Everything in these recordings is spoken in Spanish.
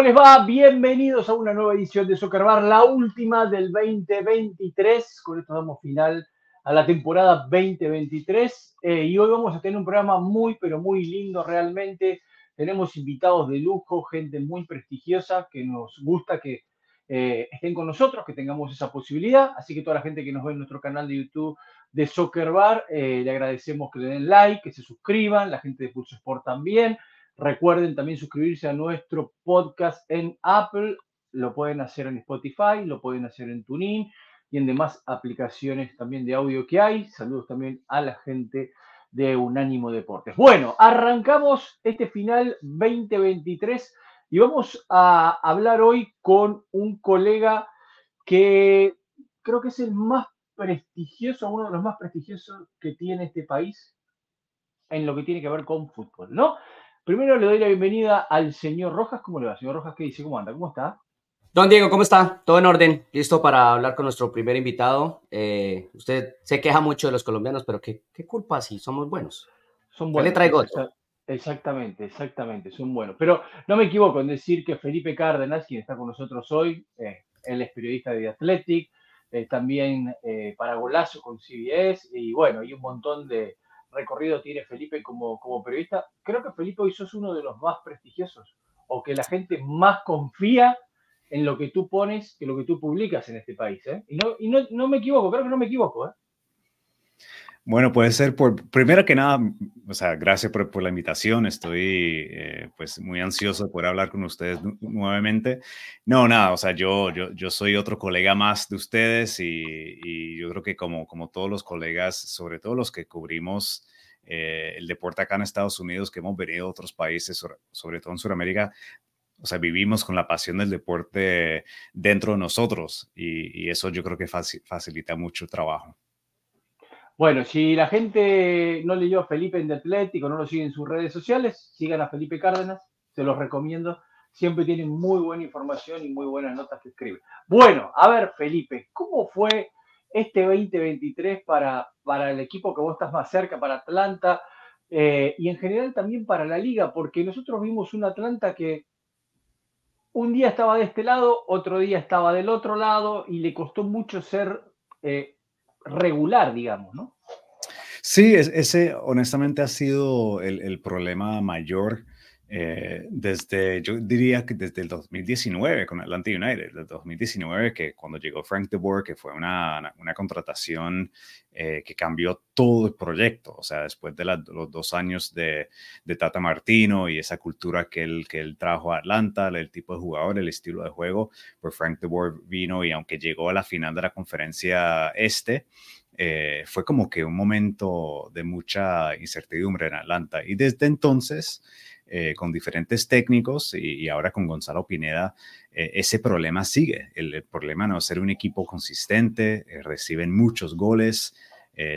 ¿Cómo les va? Bienvenidos a una nueva edición de Soccer Bar, la última del 2023. Con esto damos final a la temporada 2023 eh, y hoy vamos a tener un programa muy, pero muy lindo realmente. Tenemos invitados de lujo, gente muy prestigiosa que nos gusta que eh, estén con nosotros, que tengamos esa posibilidad. Así que toda la gente que nos ve en nuestro canal de YouTube de Soccer Bar, eh, le agradecemos que le den like, que se suscriban, la gente de Pulso Sport también. Recuerden también suscribirse a nuestro podcast en Apple. Lo pueden hacer en Spotify, lo pueden hacer en TuneIn y en demás aplicaciones también de audio que hay. Saludos también a la gente de Unánimo Deportes. Bueno, arrancamos este final 2023 y vamos a hablar hoy con un colega que creo que es el más prestigioso, uno de los más prestigiosos que tiene este país en lo que tiene que ver con fútbol, ¿no? Primero le doy la bienvenida al señor Rojas. ¿Cómo le va, señor Rojas? ¿Qué dice? ¿Cómo anda? ¿Cómo está? Don Diego, ¿cómo está? Todo en orden. Listo para hablar con nuestro primer invitado. Eh, usted se queja mucho de los colombianos, pero ¿qué, qué culpa si somos buenos? Son buenos. le traigo Exactamente, exactamente, son buenos. Pero no me equivoco en decir que Felipe Cárdenas, quien está con nosotros hoy, eh, él es periodista de The Athletic, eh, también para Golazo con CBS, y bueno, hay un montón de, recorrido tiene Felipe como, como periodista. Creo que Felipe hoy sos uno de los más prestigiosos o que la gente más confía en lo que tú pones que lo que tú publicas en este país. ¿eh? Y, no, y no, no, me equivoco, creo que no me equivoco. ¿eh? Bueno, puede ser por, primero que nada, o sea, gracias por, por la invitación. Estoy eh, pues muy ansioso de poder hablar con ustedes nuevamente. No, nada, o sea, yo, yo, yo soy otro colega más de ustedes y, y yo creo que como, como todos los colegas, sobre todo los que cubrimos eh, el deporte acá en Estados Unidos, que hemos venido a otros países, sobre, sobre todo en Sudamérica, o sea, vivimos con la pasión del deporte dentro de nosotros y, y eso yo creo que facilita mucho el trabajo. Bueno, si la gente no leyó a Felipe en Atlético, no lo sigue en sus redes sociales, sigan a Felipe Cárdenas, se los recomiendo. Siempre tienen muy buena información y muy buenas notas que escribe. Bueno, a ver, Felipe, ¿cómo fue este 2023 para, para el equipo que vos estás más cerca, para Atlanta eh, y en general también para la liga? Porque nosotros vimos un Atlanta que un día estaba de este lado, otro día estaba del otro lado y le costó mucho ser eh, regular, digamos, ¿no? Sí, ese honestamente ha sido el, el problema mayor eh, desde, yo diría que desde el 2019 con Atlanta United, el 2019 que cuando llegó Frank de Boer, que fue una, una contratación eh, que cambió todo el proyecto, o sea, después de los dos años de, de, Tata Martino y esa cultura que él, que él trajo a Atlanta, el tipo de jugador, el estilo de juego, pues Frank de Boer vino y aunque llegó a la final de la conferencia este, eh, fue como que un momento de mucha incertidumbre en Atlanta. Y desde entonces, eh, con diferentes técnicos y, ahora con Gonzalo Pineda, eh, ese problema sigue. El, problema no es ser un equipo consistente, eh, reciben muchos goles,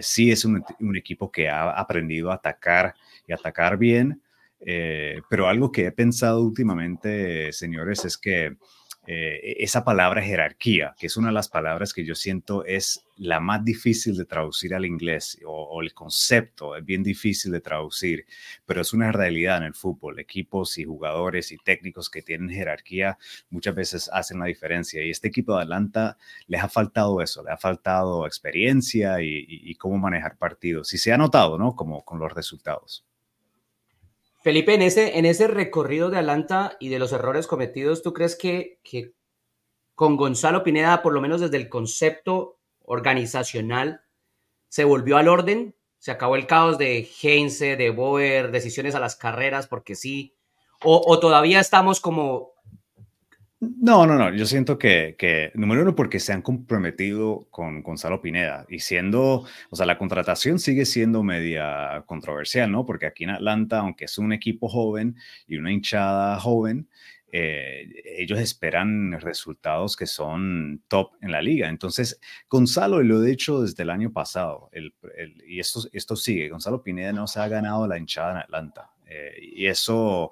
sí es un, un, equipo que ha aprendido a atacar y atacar bien, pero algo que he pensado últimamente, señores, es que eh, esa palabra jerarquía, que es una de las palabras que yo siento es la más difícil de traducir al inglés o, el concepto es bien difícil de traducir, pero es una realidad en el fútbol. Equipos y jugadores y técnicos que tienen jerarquía muchas veces hacen la diferencia y este equipo de Atlanta les ha faltado eso, le ha faltado experiencia y, y cómo manejar partidos y se ha notado, ¿no? Como con los resultados. Felipe, en ese, en ese recorrido de Atlanta y de los errores cometidos, ¿tú crees que, que con Gonzalo Pineda, por lo menos desde el concepto organizacional, se volvió al orden? ¿Se acabó el caos de Heinze, de Boer, decisiones a las carreras porque sí? ¿O, o todavía estamos como no, no, no. Yo siento que, que, número uno, porque se han comprometido con Gonzalo Pineda y siendo, o sea, la contratación sigue siendo media controversial, ¿no? Porque aquí en Atlanta, aunque es un equipo joven y una hinchada joven, eh, ellos esperan resultados que son top en la liga. Entonces, Gonzalo, y lo he dicho desde el año pasado, el, y esto, esto sigue, Gonzalo Pineda no se ha ganado la hinchada en Atlanta. Eh, y eso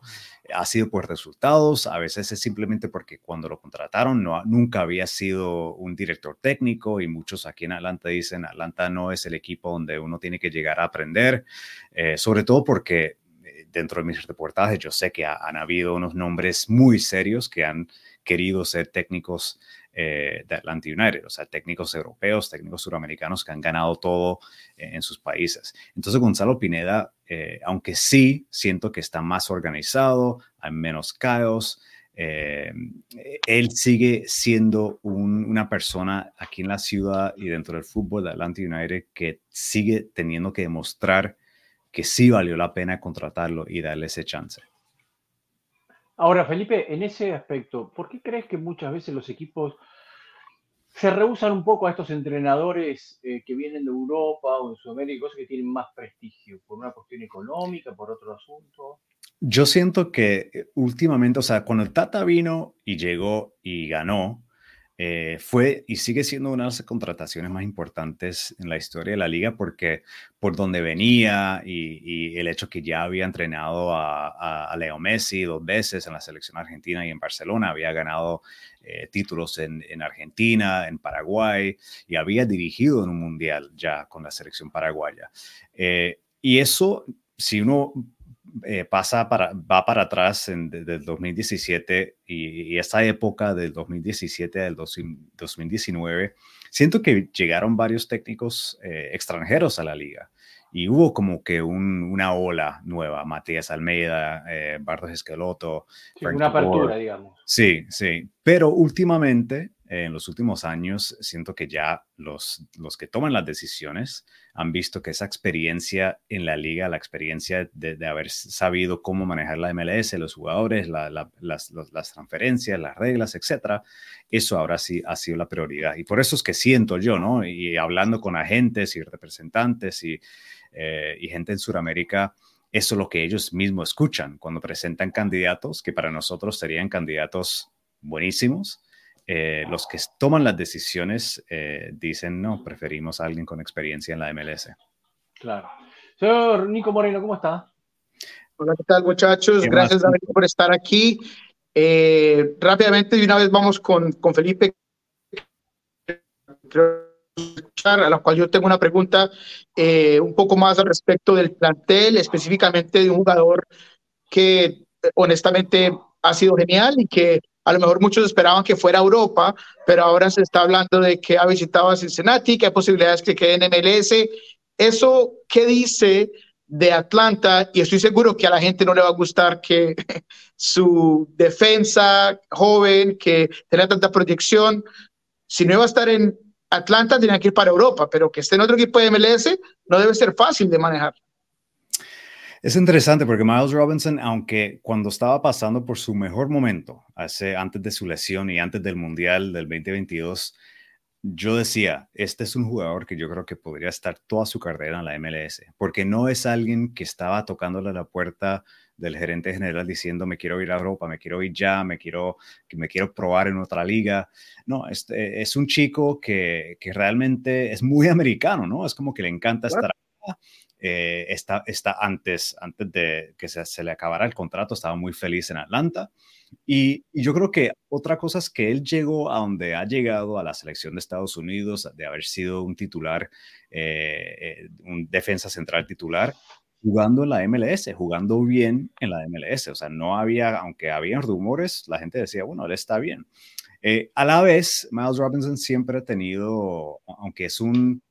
ha sido por resultados, a veces es simplemente porque cuando lo contrataron no, nunca había sido un director técnico y muchos aquí en Atlanta dicen, Atlanta no es el equipo donde uno tiene que llegar a aprender, eh, sobre todo porque eh, dentro de mis reportajes yo sé que han habido unos nombres muy serios que han querido ser técnicos eh, de Atlanta United, o sea, técnicos europeos, técnicos suramericanos que han ganado todo en sus países. Entonces, Gonzalo Pineda, aunque sí siento que está más organizado, hay menos caos, eh, él sigue siendo una persona aquí en la ciudad y dentro del fútbol de Atlanta United que sigue teniendo que demostrar que sí valió la pena contratarlo y darle ese chance. Ahora, Felipe, en ese aspecto, ¿por qué crees que muchas veces los equipos se rehusan un poco a estos entrenadores eh, que vienen de Europa o de Sudamérica, cosas que tienen más prestigio? ¿Por una cuestión económica, por otro asunto? Yo siento que eh, últimamente, o sea, cuando el Tata vino y llegó y ganó, eh, fue y sigue siendo una de las contrataciones más importantes en la historia de la liga porque por donde venía y, el hecho que ya había entrenado a, Leo Messi dos veces en la selección argentina y en Barcelona, había ganado eh, títulos en, Argentina, en Paraguay y había dirigido en un mundial ya con la selección paraguaya. y eso, si uno eh, pasa para, va para atrás en, desde el 2017 y, esa época del 2017 al 2019, siento que llegaron varios técnicos eh, extranjeros a la liga y hubo como que una ola nueva, Matías Almeida, eh, Bartos Esqueloto. una apertura, digamos. Sí, sí, pero últimamente en los últimos años siento que ya los, los que toman las decisiones han visto que esa experiencia en la liga, la experiencia de, haber sabido cómo manejar la MLS, los jugadores, las, las, transferencias, las reglas, etcétera, eso ahora sí ha sido la prioridad. Y por eso es que siento yo, ¿no? Y hablando con agentes y representantes y, eh, y gente en Sudamérica, eso es lo que ellos mismos escuchan cuando presentan candidatos que para nosotros serían candidatos buenísimos eh, los que toman las decisiones eh, dicen, no, preferimos a alguien con experiencia en la MLS. Claro. Señor Nico Moreno, ¿cómo está? Hola, ¿qué tal muchachos? Gracias David por estar aquí. Eh, rápidamente, de una vez vamos con, con Felipe, a la cual yo tengo una pregunta un poco más al respecto del plantel, específicamente de un jugador que honestamente ha sido genial y que a lo mejor muchos esperaban que fuera a Europa, pero ahora se está hablando de que ha visitado a Cincinnati, que hay posibilidades que quede en MLS. ¿Eso qué dice de Atlanta? Y estoy seguro que a la gente no le va a gustar que su defensa joven, que tenga tanta proyección, si no iba a estar en Atlanta, tenía que ir para Europa, pero que esté en otro equipo de MLS no debe ser fácil de manejar. Es interesante porque Miles Robinson, aunque cuando estaba pasando por su mejor momento, hace, antes de su lesión y antes del Mundial del 2022, yo decía, este es un jugador que yo creo que podría estar toda su carrera en la MLS, porque no es alguien que estaba tocándole la puerta del gerente general diciendo me quiero ir a Europa, me quiero ir ya, me quiero, me quiero probar en otra liga. No, este, es un chico que, que realmente es muy americano, ¿no? Es como que le encanta estar acá eh, está, está antes, antes de que se, le acabara el contrato, estaba muy feliz en Atlanta. Y, yo creo que otra cosa es que él llegó a donde ha llegado a la selección de Estados Unidos, de haber sido un titular, eh, eh, un defensa central titular, jugando en la MLS, jugando bien en la MLS. O sea, no había, aunque había rumores, la gente decía, bueno, él está bien. a la vez, Miles Robinson siempre ha tenido, aunque es un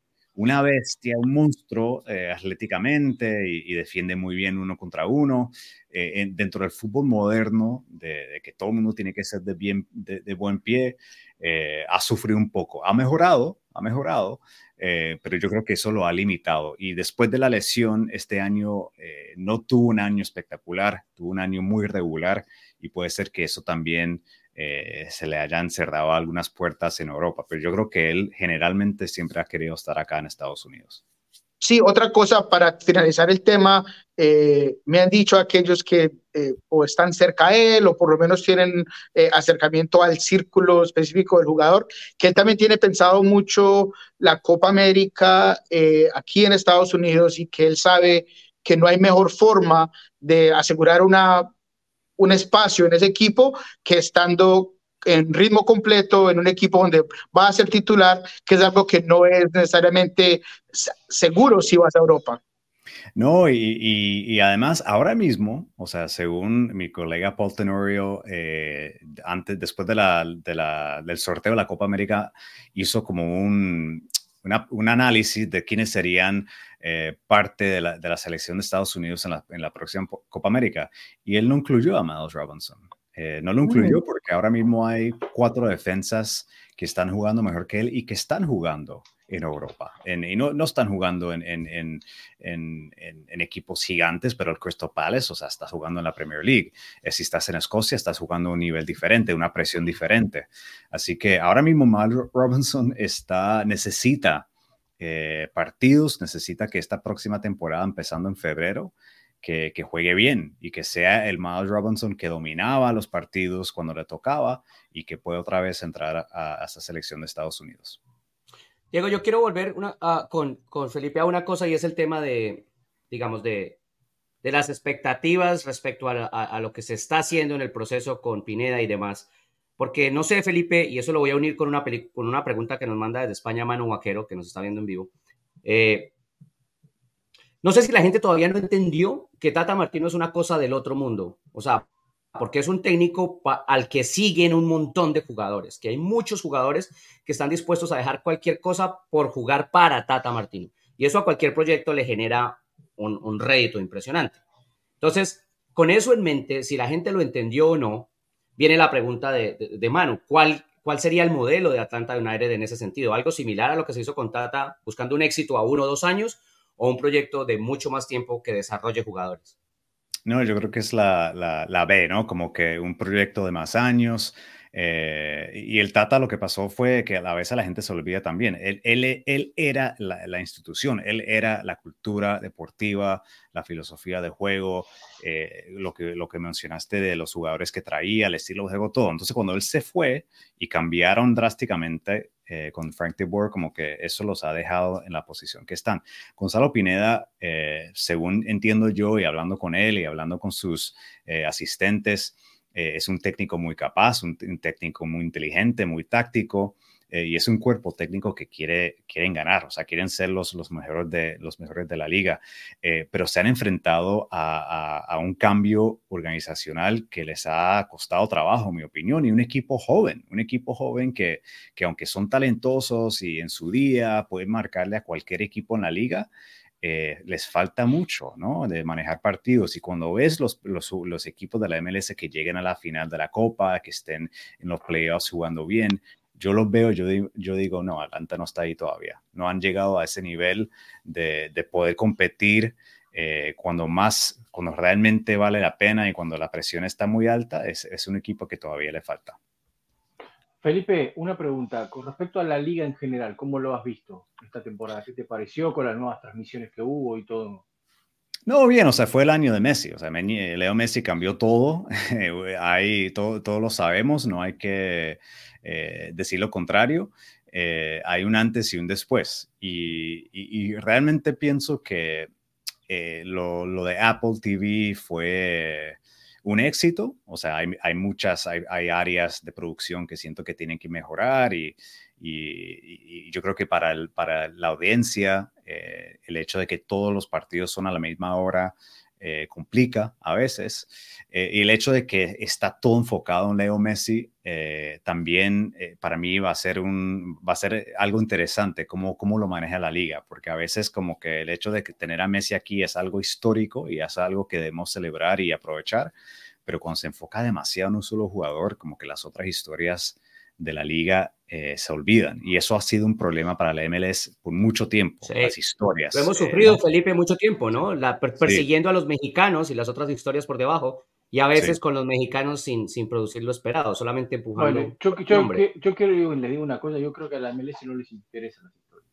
una bestia, un monstruo eh, atléticamente y, defiende muy bien uno contra uno. Eh, dentro del fútbol moderno, de, que todo el mundo tiene que ser de, bien, de, buen pie, eh, ha sufrido un poco. Ha mejorado, ha mejorado, pero yo creo que eso lo ha limitado. Y después de la lesión, este año no tuvo un año espectacular, tuvo un año muy regular y puede ser que eso también eh, se le hayan cerrado algunas puertas en Europa, pero yo creo que él generalmente siempre ha querido estar acá en Estados Unidos. Sí, otra cosa para finalizar el tema, eh, me han dicho aquellos que eh, o están cerca a él o por lo menos tienen acercamiento al círculo específico del jugador, que él también tiene pensado mucho la Copa América aquí en Estados Unidos y que él sabe que no hay mejor forma de asegurar una un espacio en ese equipo que estando en ritmo completo en un equipo donde va a ser titular, que es algo que no es necesariamente seguro si vas a Europa. No, y, además ahora mismo, o sea, según mi colega Paul Tenorio, eh, antes, después de la, del sorteo de la Copa América, hizo como un, un análisis de quiénes serían eh, parte de la, de la, selección de Estados Unidos en la, en la, próxima Copa América. Y él no incluyó a Miles Robinson. Eh, no lo incluyó porque ahora mismo hay cuatro defensas que están jugando mejor que él y que están jugando en Europa. y no, no, están jugando en, en, en, en, equipos gigantes, pero el Crystal Palace, o sea, está jugando en la Premier League. Eh, si estás en Escocia, estás jugando a un nivel diferente, una presión diferente. Así que ahora mismo Mal Robinson está, necesita eh, partidos, necesita que esta próxima temporada, empezando en febrero, que, que, juegue bien y que sea el Miles Robinson que dominaba los partidos cuando le tocaba y que pueda otra vez entrar a, esta selección de Estados Unidos. Diego, yo quiero volver con, con, Felipe a una cosa y es el tema de, digamos, de, de las expectativas respecto a, lo que se está haciendo en el proceso con Pineda y demás. Porque no sé, Felipe, y eso lo voy a unir con una, con una pregunta que nos manda desde España Manu Vaquero, que nos está viendo en vivo. Eh, no sé si la gente todavía no entendió que Tata Martino es una cosa del otro mundo. O sea, porque es un técnico al que siguen un montón de jugadores, que hay muchos jugadores que están dispuestos a dejar cualquier cosa por jugar para Tata Martino. Y eso a cualquier proyecto le genera un, rédito impresionante. Entonces, con eso en mente, si la gente lo entendió o no, viene la pregunta de, de, Manu, ¿cuál, ¿cuál sería el modelo de Atlanta United en ese sentido? ¿Algo similar a lo que se hizo con Tata buscando un éxito a uno o dos años o un proyecto de mucho más tiempo que desarrolle jugadores? No, yo creo que es la, la, B, ¿no? Como que un proyecto de más años. Eh, y el Tata lo que pasó fue que a la vez a la gente se olvida también. Él, él, era la, institución, él era la cultura deportiva, la filosofía de juego, eh, lo, que, lo que mencionaste de los jugadores que traía, el estilo de juego, todo. Entonces, cuando él se fue y cambiaron drásticamente eh, con Frank de como que eso los ha dejado en la posición que están. Gonzalo Pineda, según entiendo yo y hablando con él y hablando con sus eh, es un técnico muy capaz, un, técnico muy inteligente, muy táctico. Eh, y es un cuerpo técnico que quiere, quieren ganar, o sea, quieren ser los, los, mejores, de, los mejores de la liga, eh, pero se han enfrentado a, a, un cambio organizacional que les ha costado trabajo, en mi opinión, y un equipo joven, un equipo joven que, que aunque son talentosos y en su día pueden marcarle a cualquier equipo en la liga, eh, les falta mucho, ¿no? De manejar partidos. Y cuando ves los, los, equipos de la MLS que lleguen a la final de la Copa, que estén en los playoffs jugando bien, yo los veo, yo digo, no, Atlanta no está ahí todavía. No han llegado a ese nivel de, de poder competir eh, cuando más, cuando realmente vale la pena y cuando la presión está muy alta, es, es un equipo que todavía le falta. Felipe, una pregunta con respecto a la liga en general, ¿cómo lo has visto esta temporada? ¿Qué te pareció con las nuevas transmisiones que hubo y todo? No, bien, o sea, fue el año de Messi, o sea, Leo Messi cambió todo, ahí todo, lo sabemos, no hay que eh, decir lo contrario, eh, hay un antes y un después. Y, realmente pienso que eh, lo, de Apple TV fue un éxito, o sea, hay, muchas, hay, áreas de producción que siento que tienen que mejorar y, yo creo que para, el, para la audiencia, el hecho de que todos los partidos son a la misma hora, eh, complica a veces. Eh, y el hecho de que está todo enfocado en Leo Messi eh, también para mí va a ser un va a ser algo interesante cómo, cómo lo maneja la liga, porque a veces como que el hecho de tener a Messi aquí es algo histórico y es algo que debemos celebrar y aprovechar, pero cuando se enfoca demasiado en un solo jugador, como que las otras historias de la liga eh, se olvidan. Y eso ha sido un problema para la MLS por mucho tiempo, las historias. Lo hemos eh, sufrido, Felipe, mucho tiempo, ¿no? La, persiguiendo a los mexicanos y las otras historias por debajo, y a veces con los mexicanos sin, sin producir lo esperado, solamente empujando. Bueno, yo, yo, yo, quiero le digo una cosa, yo creo que a la MLS no les interesan las historias.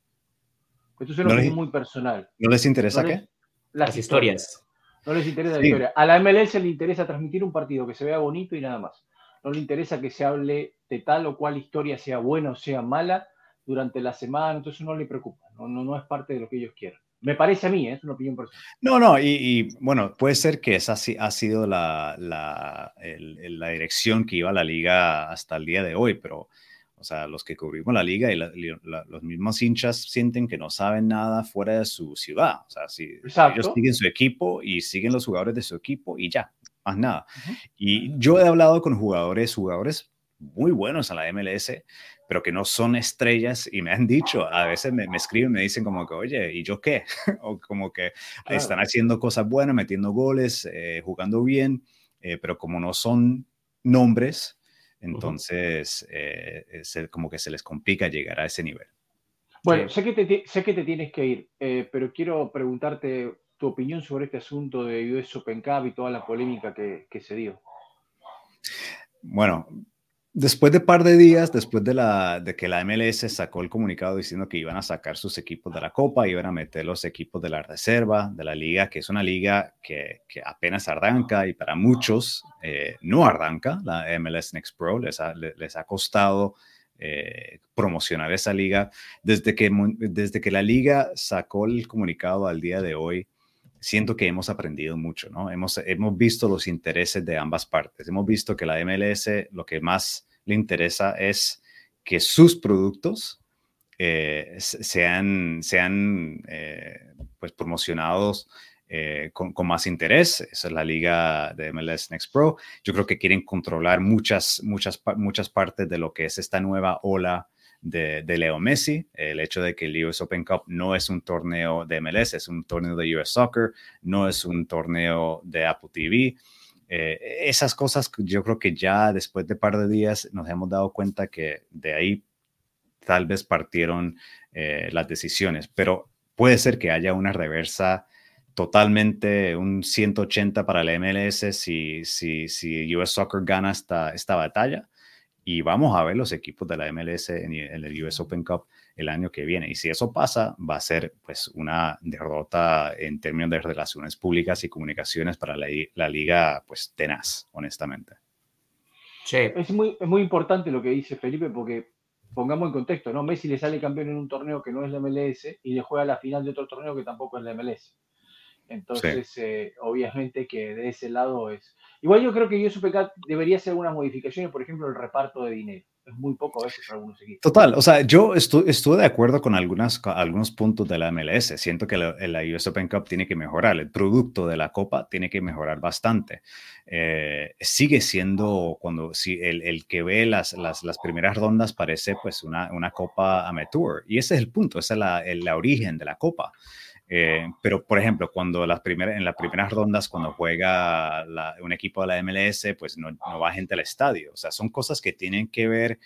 Esto es algo muy personal. ¿No les interesa qué? Las, historias. No les interesa la historia. A la MLS le interesa transmitir un partido que se vea bonito y nada más no le interesa que se hable de tal o cual historia, sea buena o sea mala, durante la semana, entonces no le preocupa, no, no, no es parte de lo que ellos quieran. Me parece a mí, ¿eh? es una opinión personal. No, no, y, bueno, puede ser que esa ha sido la, la, la, dirección que iba la liga hasta el día de hoy, pero O sea, los que cubrimos la liga y los mismos hinchas sienten que no saben nada fuera de su ciudad. O sea, si ellos siguen su equipo y siguen los jugadores de su equipo y ya, más nada. Y yo he hablado con jugadores, jugadores muy buenos a la MLS, pero que no son estrellas y me han dicho, a veces me, escriben, me dicen como que, oye, ¿y yo qué? o como que están haciendo cosas buenas, metiendo goles, eh, jugando bien, eh, pero como no son nombres, entonces eh, como que se les complica llegar a ese nivel. Bueno, sé, que te, sé que te tienes que ir, pero quiero preguntarte tu opinión sobre este asunto de US Open Cup y toda la polémica que, que se dio. Bueno, después de par de días, después de, la, de que la MLS sacó el comunicado diciendo que iban a sacar sus equipos de la Copa, iban a meter los equipos de la reserva, de la liga, que es una liga que, que apenas arranca y para muchos eh, no arranca, la MLS Next Pro, les ha, les ha costado eh, promocionar esa liga. Desde que, desde que la liga sacó el comunicado al día de hoy, siento que hemos aprendido mucho, ¿no? Hemos, hemos visto los intereses de ambas partes. Hemos visto que la MLS lo que más le interesa es que sus productos eh, sean, sean eh, pues promocionados eh, con, más interés. Esa es la liga de MLS Next Pro. Yo creo que quieren controlar muchas, muchas, muchas partes de lo que es esta nueva ola de, Leo Messi. El hecho de que el US Open Cup no es un torneo de MLS, es un torneo de US Soccer, no es un torneo de Apple TV. Eh, esas cosas yo creo que ya después de par de días nos hemos dado cuenta que de ahí tal vez partieron eh, las decisiones, pero puede ser que haya una reversa totalmente, un 180 para la MLS si, si, si US Soccer gana esta, esta batalla y vamos a ver los equipos de la MLS en, en el US Open Cup el año que viene. Y si eso pasa, va a ser pues una derrota en términos de relaciones públicas y comunicaciones para la, la liga pues tenaz, honestamente. Sí. Es muy, es muy importante lo que dice Felipe porque pongamos en contexto, ¿no? Messi le sale campeón en un torneo que no es la MLS y le juega la final de otro torneo que tampoco es la MLS. Entonces, eh, obviamente que de ese lado es... Igual yo creo que que debería hacer algunas modificaciones, por ejemplo, el reparto de dinero es muy poco a veces para algunos equipos. Total, o sea, yo estuve de acuerdo con algunas, algunos puntos de la MLS. Siento que la, la, US Open Cup tiene que mejorar, el producto de la Copa tiene que mejorar bastante. Eh, sigue siendo, cuando si el, el que ve las, las, las, primeras rondas parece pues una, una Copa Amateur. Y ese es el punto, esa es la, el, origen de la Copa. Eh, pero, por ejemplo, cuando las primeras, en las primeras rondas, cuando juega un equipo de la MLS, pues no, no, va gente al estadio. O sea, son cosas que tienen que ver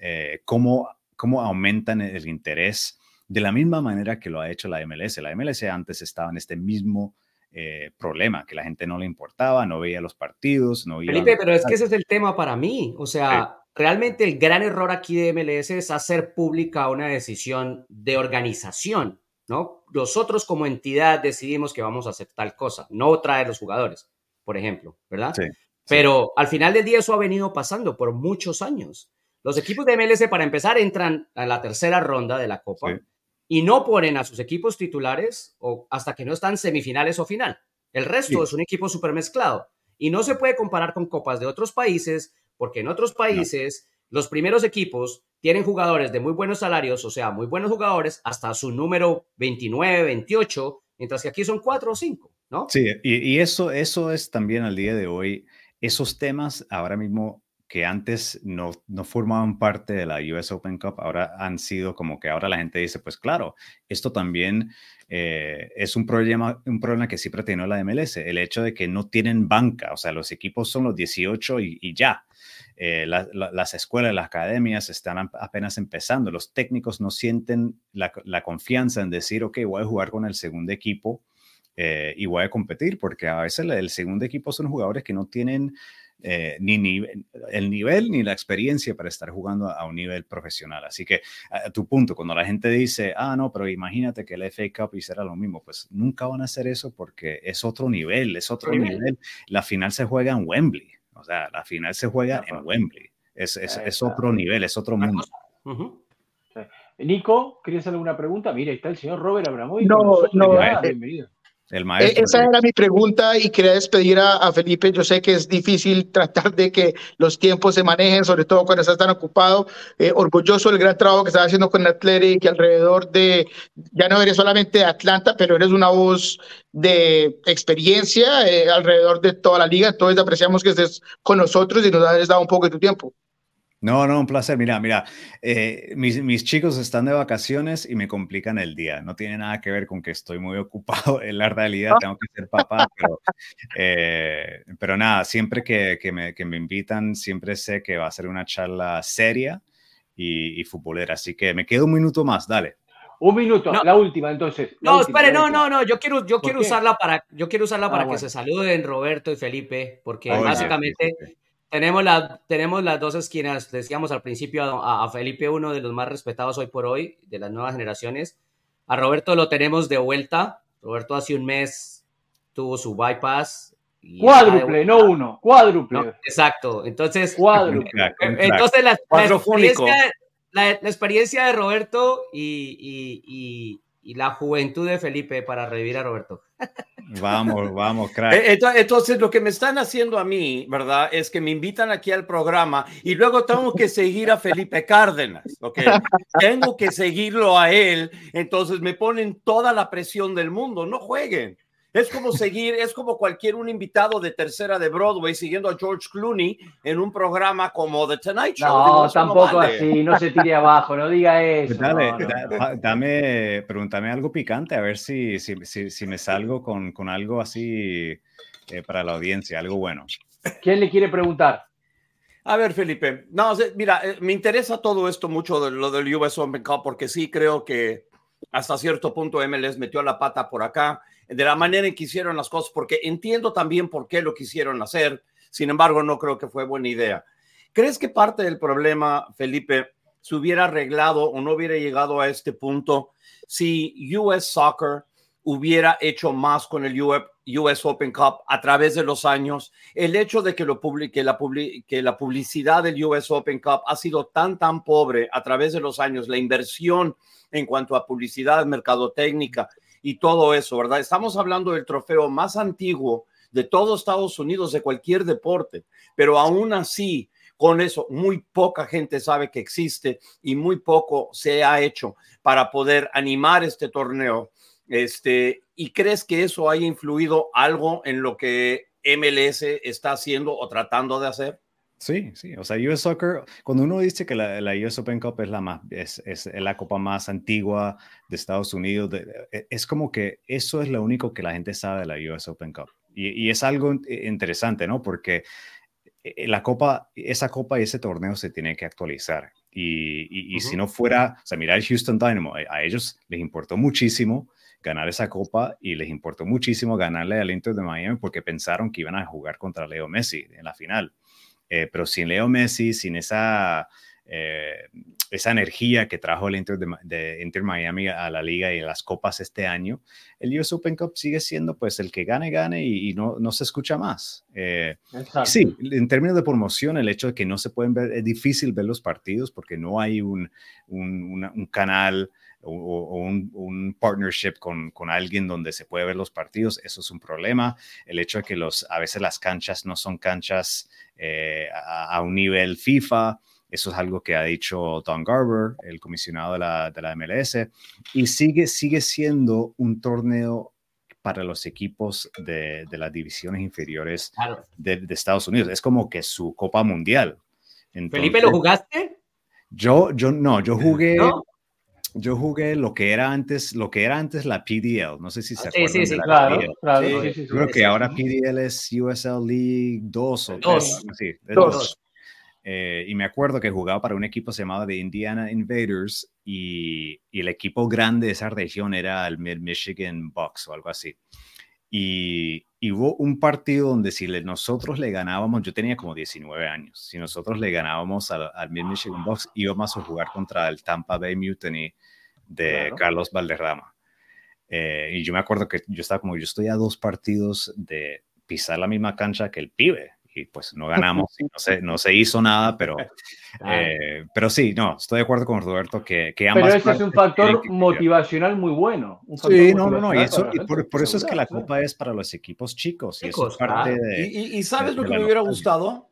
eh, cómo, cómo aumentan el interés de la misma manera que lo ha hecho la MLS. La MLS antes estaba en este mismo eh, problema, que la gente no le importaba, no veía los partidos, no veía... Felipe, pero es que ese es el tema para mí. O sea, realmente el gran error aquí de MLS es hacer pública una decisión de organización ¿no? Nosotros como entidad decidimos que vamos a hacer tal cosa, no traer los jugadores, por ejemplo, ¿verdad? Sí, Pero al final del día eso ha venido pasando por muchos años. Los equipos de MLS, para empezar, entran a la tercera ronda de la Copa y no ponen a sus equipos titulares o hasta que no están semifinales o final. El resto es un equipo súper mezclado y no se puede comparar con copas de otros países porque en otros países los primeros equipos tienen jugadores de muy buenos salarios, o sea, muy buenos jugadores, hasta su número 29, 28, mientras que aquí son 4 o 5, ¿no? Sí, y, eso, eso es también al día de hoy, esos temas ahora mismo que antes no, no formaban parte de la US Open Cup, ahora han sido como que ahora la gente dice, pues claro, esto también eh, es un problema, un problema que siempre tiene la MLS, el hecho de que no tienen banca, o sea, los equipos son los 18 y ya. Eh, las escuelas, las academias están apenas empezando. Los técnicos no sienten la, confianza en decir, ok, voy a jugar con el segundo equipo eh, y voy a competir, porque a veces el segundo equipo son jugadores que no tienen eh, ni, el nivel ni la experiencia para estar jugando a, un nivel profesional. Así que a, tu punto, cuando la gente dice, ah, no, pero imagínate que el FA Cup hiciera lo mismo, pues nunca van a hacer eso porque es otro nivel, es otro nivel. La final se juega en Wembley. O sea, la final se juega en Wembley. Es, es, es otro nivel, es otro mundo. Nico, ¿querías hacer alguna pregunta? Mira, está el señor Robert Abramovich. No, no, bienvenido. El maestro. Esa era mi pregunta y quería despedir a, Felipe. Yo sé que es difícil tratar de que los tiempos se manejen, sobre todo cuando estás tan ocupado. Eh, orgulloso del gran trabajo que estás haciendo con Athletic y alrededor de, ya no eres solamente de Atlanta, pero eres una voz de experiencia eh, alrededor de toda la liga. Entonces apreciamos que estés con nosotros y nos has dado un poco de tu tiempo. No, no, un placer. Mira, mira, eh, mis, mis, chicos están de vacaciones y me complican el día. No tiene nada que ver con que estoy muy ocupado en la realidad, tengo que ser papá, pero, eh, pero nada, siempre que, que, me, que, me, invitan, siempre sé que va a ser una charla seria y, y futbolera. Así que me quedo un minuto más, dale. Un minuto, la última entonces. no, espere, no, no, no, yo quiero, yo quiero usarla para, yo quiero usarla ah, para que se saluden Roberto y Felipe, porque básicamente tenemos, la, tenemos las dos esquinas, decíamos al principio a, Felipe, uno de los más respetados hoy por hoy, de las nuevas generaciones. A Roberto lo tenemos de vuelta. Roberto hace un mes tuvo su bypass. Cuádruple, no uno, cuádruple. exacto, entonces, cuádruple. entonces la, experiencia, la, experiencia, de Roberto y, y la juventud de Felipe para revivir a Roberto. Vamos, vamos, crack. Eh, entonces, lo que me están haciendo a mí, ¿verdad? Es que me invitan aquí al programa y luego tengo que seguir a Felipe Cárdenas, ¿ok? tengo que seguirlo a él, entonces me ponen toda la presión del mundo, no jueguen. Es como seguir, es como cualquier un invitado de tercera de Broadway siguiendo a George Clooney en un programa como The Tonight Show. No, tampoco así, no se tire abajo, no diga eso. Dale, dame, pregúntame algo picante, a ver si, si, si, me salgo con, con algo así eh, para la audiencia, algo bueno. ¿Quién le quiere preguntar? A ver, Felipe, no, mira, eh, me interesa todo esto mucho de lo del US Open Cup porque sí creo que hasta cierto punto MLS metió la pata por acá de la manera en que hicieron las cosas, porque entiendo también por qué lo quisieron hacer. Sin embargo, no creo que fue buena idea. ¿Crees que parte del problema, Felipe, se hubiera arreglado o no hubiera llegado a este punto si US Soccer hubiera hecho más con el US Open Cup a través de los años? El hecho de que, lo que, la, que la publicidad del US Open Cup ha sido tan, tan pobre a través de los años, la inversión en cuanto a publicidad, mercadotecnia, y todo eso, ¿verdad? Estamos hablando del trofeo más antiguo de todo Estados Unidos, de cualquier deporte, pero aún así, con eso, muy poca gente sabe que existe y muy poco se ha hecho para poder animar este torneo. Este, ¿Y crees que eso haya influido algo en lo que MLS está haciendo o tratando de hacer? Sí, sí, o sea, US Soccer, cuando uno dice que la, la US Open Cup es la, más, es, es, la copa más antigua de Estados Unidos, e, es como que eso es lo único que la gente sabe de la US Open Cup. Y, y es algo interesante, ¿no? Porque eh, la copa, esa copa y ese torneo se tiene que actualizar. Y, y, si no fuera, o sea, mira el Houston Dynamo, a ellos les importó muchísimo ganar esa copa y les importó muchísimo ganarle al Inter de Miami porque pensaron que iban a jugar contra Leo Messi en la final. Eh, pero sin Leo Messi, sin esa, eh, esa energía que trajo el Inter, de, Inter Miami a la liga y a las copas este año, el US Open Cup sigue siendo pues el que gane, gane y, no, no, se escucha más. Eh, sí, en términos de promoción, el hecho de que no se pueden ver, es difícil ver los partidos porque no hay un, un, un canal o, un, partnership con, con, alguien donde se puede ver los partidos, eso es un problema. El hecho de que los, a veces las canchas no son canchas eh, a, un nivel FIFA, eso es algo que ha dicho Don Garber, el comisionado de la, de la MLS, y sigue, sigue siendo un torneo para los equipos de, de las divisiones inferiores de, Estados Unidos. Es como que su Copa Mundial. ¿Felipe, lo jugaste? Yo, yo no, yo jugué, yo jugué lo que era antes, lo que era antes la PDL. No sé si se acuerdan. Sí, sí, sí, claro, claro. Creo que ahora PDL es USL League 2 o 2. Sí, 2. Eh, y me acuerdo que jugaba para un equipo llamado de Indiana Invaders y, y, el equipo grande de esa región era el Mid Michigan Bucks o algo así. Y, hubo un partido donde si nosotros le ganábamos, yo tenía como 19 años, si nosotros le ganábamos al, al Mid Michigan Bucks, íbamos a jugar contra el Tampa Bay Mutiny de Carlos Valderrama. Eh, y yo me acuerdo que yo estaba como, yo estoy a dos partidos de pisar la misma cancha que el pibe. Y pues no ganamos, y no, se, no se hizo nada, pero, eh, pero sí, no, estoy de acuerdo con Roberto que, que ambas Pero ese es un factor motivacional muy bueno. sí, no, no, no, y, eso, y por, eso es que la Copa es para los equipos chicos, y eso es parte de... ¿Y, sabes lo que me hubiera gustado?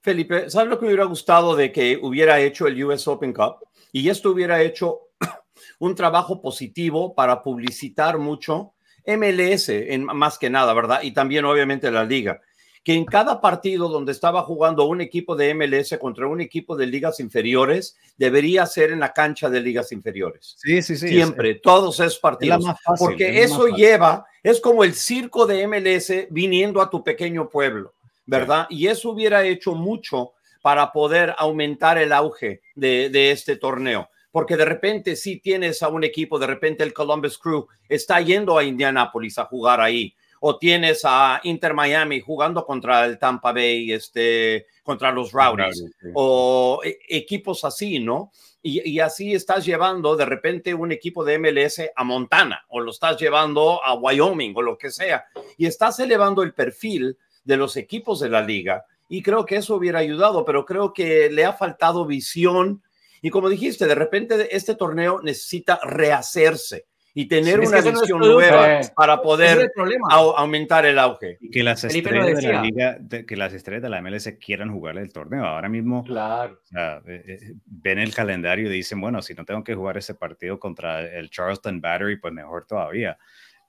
Felipe, ¿sabes lo que me hubiera gustado de que hubiera hecho el US Open Cup? Y esto hubiera hecho un trabajo positivo para publicitar mucho MLS, en, más que nada, ¿verdad? Y también obviamente la liga que en cada partido donde estaba jugando un equipo de MLS contra un equipo de ligas inferiores, debería ser en la cancha de ligas inferiores. Sí, sí, sí. Siempre, todos esos partidos. porque eso lleva, es como el circo de MLS viniendo a tu pequeño pueblo, ¿verdad? Y eso hubiera hecho mucho para poder aumentar el auge de, de este torneo porque de repente si tienes a un equipo, de repente el Columbus Crew está yendo a Indianápolis a jugar ahí, o tienes a Inter Miami jugando contra el Tampa Bay, este, contra los Rowdies, o e, equipos así, ¿no? Y, así estás llevando de repente un equipo de MLS a Montana, o lo estás llevando a Wyoming, o lo que sea, y estás elevando el perfil de los equipos de la liga, y creo que eso hubiera ayudado, pero creo que le ha faltado visión, y como dijiste, de repente este torneo necesita rehacerse y tener una visión nueva para poder aumentar el auge. Y que las estrellas de la liga, que las estrellas de la MLS quieran jugar el torneo. Ahora mismo claro. Eh, eh, ven el calendario y dicen, bueno, si no tengo que jugar ese partido contra el Charleston Battery, pues mejor todavía.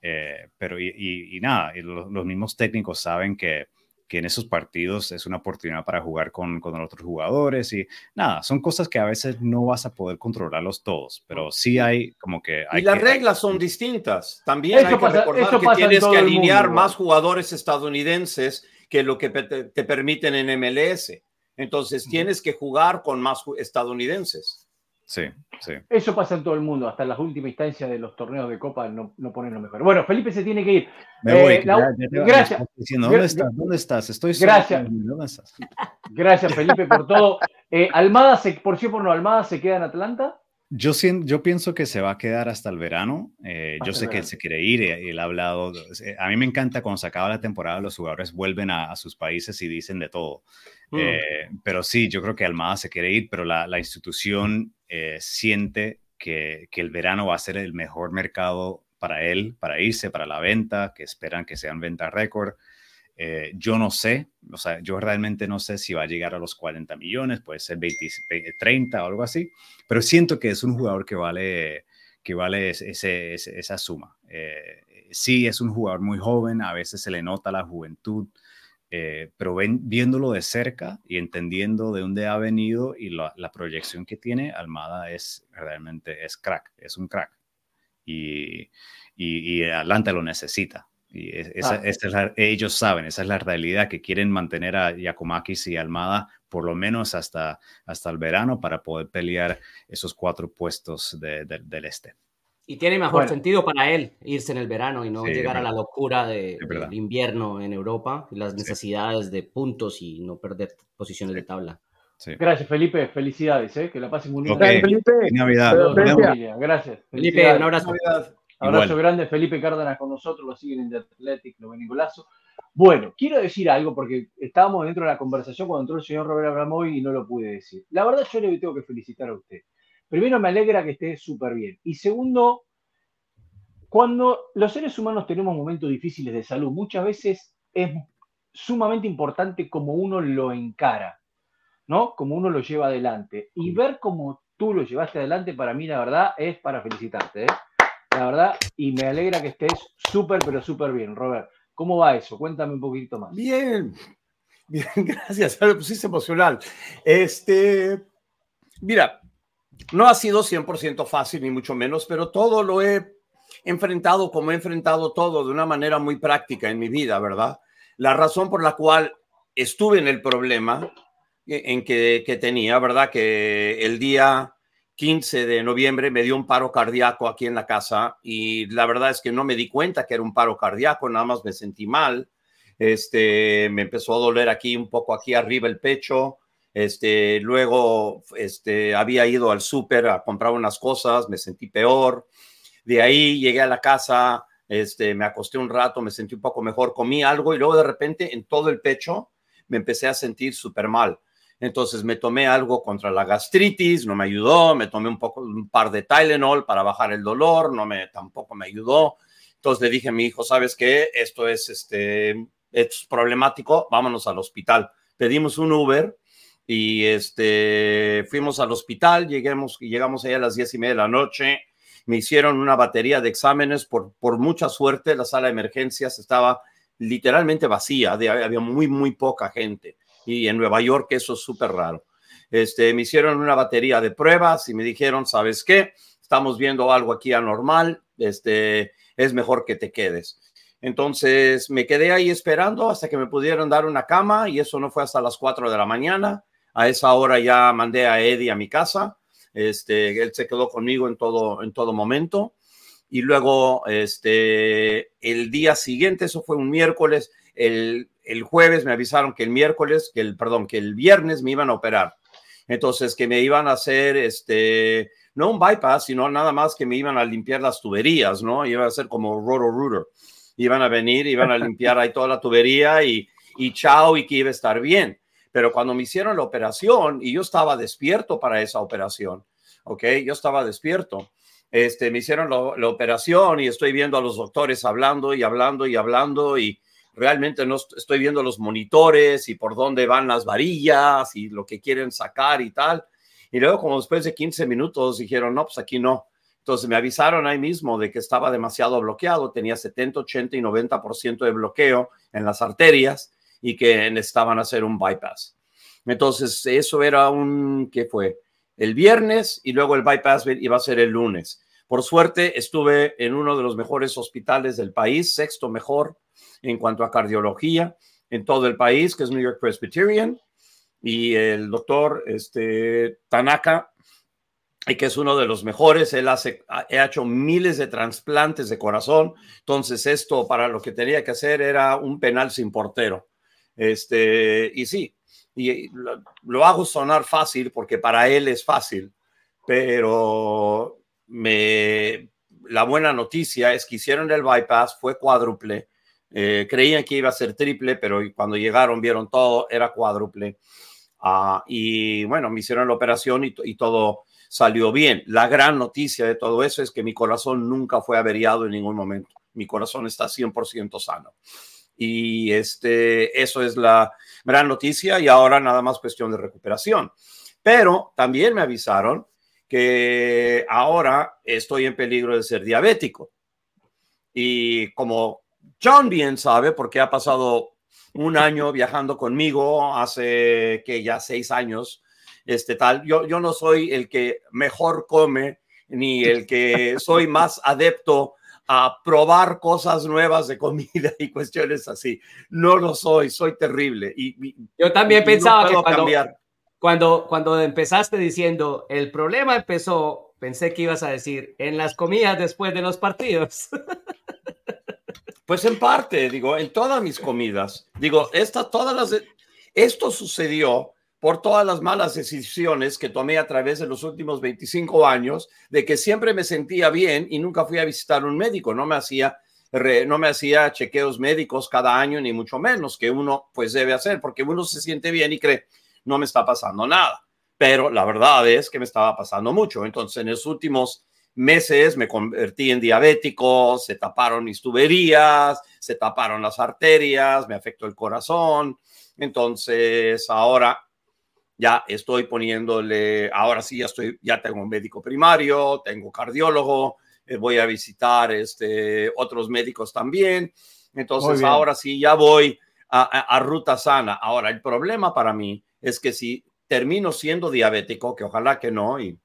Eh, pero y, nada, y los mismos técnicos saben que que en esos partidos es una oportunidad para jugar con, con otros jugadores y nada, son cosas que a veces no vas a poder controlarlos todos, pero sí hay como que... Hay y las reglas son distintas. También hay que recordar que tienes que alinear más jugadores estadounidenses que lo que te, permiten en MLS. Entonces tienes que jugar con más estadounidenses. Sí, sí. Eso pasa en todo el mundo, hasta en las últimas instancias de los torneos de Copa no, no ponen lo mejor. Bueno, Felipe se tiene que ir. Me voy. Eh, gracias. ¿Dónde estás? ¿Dónde estás? Estoy Gracias. Gracias, Felipe, por todo. Eh, Almada, se, por cierto, no, Almada se queda en Atlanta. Yo, yo pienso que se va a quedar hasta el verano. Eh, yo sé que él se quiere ir, y él ha hablado. A mí me encanta cuando se acaba la temporada, los jugadores vuelven a, sus países y dicen de todo. Mm. pero sí, yo creo que Almada se quiere ir, pero la, institución eh, siente que, el verano va a ser el mejor mercado para él, para irse, para la venta, que esperan que sean ventas récord. Eh, yo no sé, o sea, yo realmente no sé si va a llegar a los 40 millones, puede ser 20, 30 o algo así, pero siento que es un jugador que vale, que vale esa suma. Eh, sí, es un jugador muy joven, a veces se le nota la juventud, eh, pero ven, viéndolo de cerca y entendiendo de dónde ha venido y la, proyección que tiene, Almada es realmente es crack, es un crack. Y, y, Atlanta lo necesita. Y esa, ah. ellos saben, esa es la realidad, que quieren mantener a Yakumakis y Almada por lo menos hasta, hasta el verano para poder pelear esos cuatro puestos del este. Y tiene mejor sentido para él irse en el verano y no llegar a la locura de, del invierno en Europa y las necesidades de puntos y no perder posiciones de tabla. Gracias, Felipe. Felicidades, ¿eh? que la pasen muy bien. Okay. Felipe. Navidad. Gracias. Felipe, un abrazo. Abrazo grande, Felipe Cárdenas con nosotros, lo siguen en The Athletic, lo ven golazo. Bueno, quiero decir algo porque estábamos dentro de la conversación cuando entró el señor Robert Abramovic y no lo pude decir. La verdad, yo le tengo que felicitar a usted primero me alegra que esté súper bien. Y segundo, cuando los seres humanos tenemos momentos difíciles de salud, muchas veces es sumamente importante cómo uno lo encara, ¿no? Como uno lo lleva adelante. Y ver cómo tú lo llevaste adelante, para mí, la verdad, es para felicitarte, ¿eh? La verdad, y me alegra que estés súper, pero súper bien, Robert. ¿Cómo va eso? Cuéntame un poquito más. Bien, bien, gracias. Me pusiste emocional. Este, mira, no ha sido 100% fácil, ni mucho menos, pero todo lo he enfrentado como he enfrentado todo de una manera muy práctica en mi vida, ¿verdad? La razón por la cual estuve en el problema en que, que tenía, ¿verdad? Que el día 15 de noviembre me dio un paro cardíaco aquí en la casa y la verdad es que no me di cuenta que era un paro cardíaco, nada más me sentí mal. Este, me empezó a doler aquí un poco aquí arriba el pecho, este, luego este, había ido al súper a comprar unas cosas, me sentí peor. De ahí llegué a la casa, este, me acosté un rato, me sentí un poco mejor, comí algo y luego de repente en todo el pecho me empecé a sentir súper mal. Entonces me tomé algo contra la gastritis, no me ayudó, me tomé un poco, un par de Tylenol para bajar el dolor, no me, tampoco me ayudó. Entonces le dije a mi hijo, ¿sabes qué? Esto es, este, es problemático, vámonos al hospital. Pedimos un Uber y este, fuimos al hospital, llegamos, llegamos ahí a las diez y media de la noche, me hicieron una batería de exámenes, por, por mucha suerte la sala de emergencias estaba literalmente vacía, había muy, muy poca gente y en Nueva York eso es súper raro. Este, me hicieron una batería de pruebas y me dijeron, ¿sabes qué? Estamos viendo algo aquí anormal, este, es mejor que te quedes. Entonces me quedé ahí esperando hasta que me pudieron dar una cama y eso no fue hasta las 4 de la mañana. A esa hora ya mandé a Eddie a mi casa. Este, él se quedó conmigo en todo, en todo momento. Y luego, este, el día siguiente, eso fue un miércoles, el, el jueves me avisaron que el miércoles, que el, perdón, que el viernes me iban a operar. Entonces, que me iban a hacer, este, no un bypass, sino nada más que me iban a limpiar las tuberías, ¿no? Iba a ser como roto rooter. Iban a venir, iban a limpiar ahí toda la tubería y, y chao, y que iba a estar bien. Pero cuando me hicieron la operación, y yo estaba despierto para esa operación, ¿ok? Yo estaba despierto. Este, me hicieron la operación y estoy viendo a los doctores hablando y hablando y hablando y, realmente no estoy viendo los monitores y por dónde van las varillas y lo que quieren sacar y tal. Y luego, como después de 15 minutos, dijeron, no, pues aquí no. Entonces me avisaron ahí mismo de que estaba demasiado bloqueado, tenía 70, 80 y 90% de bloqueo en las arterias y que necesitaban hacer un bypass. Entonces, eso era un, ¿qué fue? El viernes y luego el bypass iba a ser el lunes. Por suerte, estuve en uno de los mejores hospitales del país, sexto mejor, en cuanto a cardiología en todo el país, que es New York Presbyterian, y el doctor este, Tanaka, que es uno de los mejores, él hace, ha hecho miles de trasplantes de corazón, entonces esto para lo que tenía que hacer era un penal sin portero. Este, y sí, y lo, hago sonar fácil porque para él es fácil, pero me, la buena noticia es que hicieron el bypass, fue cuádruple, eh, creían que iba a ser triple, pero cuando llegaron vieron todo, era cuádruple. Ah, y bueno, me hicieron la operación y, todo salió bien. La gran noticia de todo eso es que mi corazón nunca fue averiado en ningún momento. Mi corazón está 100% sano. Y este, eso es la gran noticia y ahora nada más cuestión de recuperación. Pero también me avisaron que ahora estoy en peligro de ser diabético. Y como John bien sabe, porque ha pasado un año viajando conmigo, hace que ya seis años, este tal. Yo, yo no soy el que mejor come, ni el que soy más adepto a probar cosas nuevas de comida y cuestiones así. No lo soy, soy terrible. Y, yo también pensaba que cuando, cuando, cuando empezaste diciendo el problema empezó, pensé que ibas a decir en las comidas después de los partidos. Pues en parte, digo, en todas mis comidas. Digo, esta, todas las, esto sucedió por todas las malas decisiones que tomé a través de los últimos 25 años, de que siempre me sentía bien y nunca fui a visitar un médico, no me hacía no me hacía chequeos médicos cada año ni mucho menos que uno pues debe hacer porque uno se siente bien y cree no me está pasando nada, pero la verdad es que me estaba pasando mucho. Entonces en los últimos meses me convertí en diabético, se taparon mis tuberías, se taparon las arterias, me afectó el corazón. Entonces ahora ya estoy poniéndole, ahora sí ya estoy, ya tengo un médico primario, tengo cardiólogo, eh, voy a visitar este, otros médicos también. Entonces ahora sí ya voy a, a ruta sana. Ahora el problema para mí es que si termino siendo diabético, que ojalá que no, y,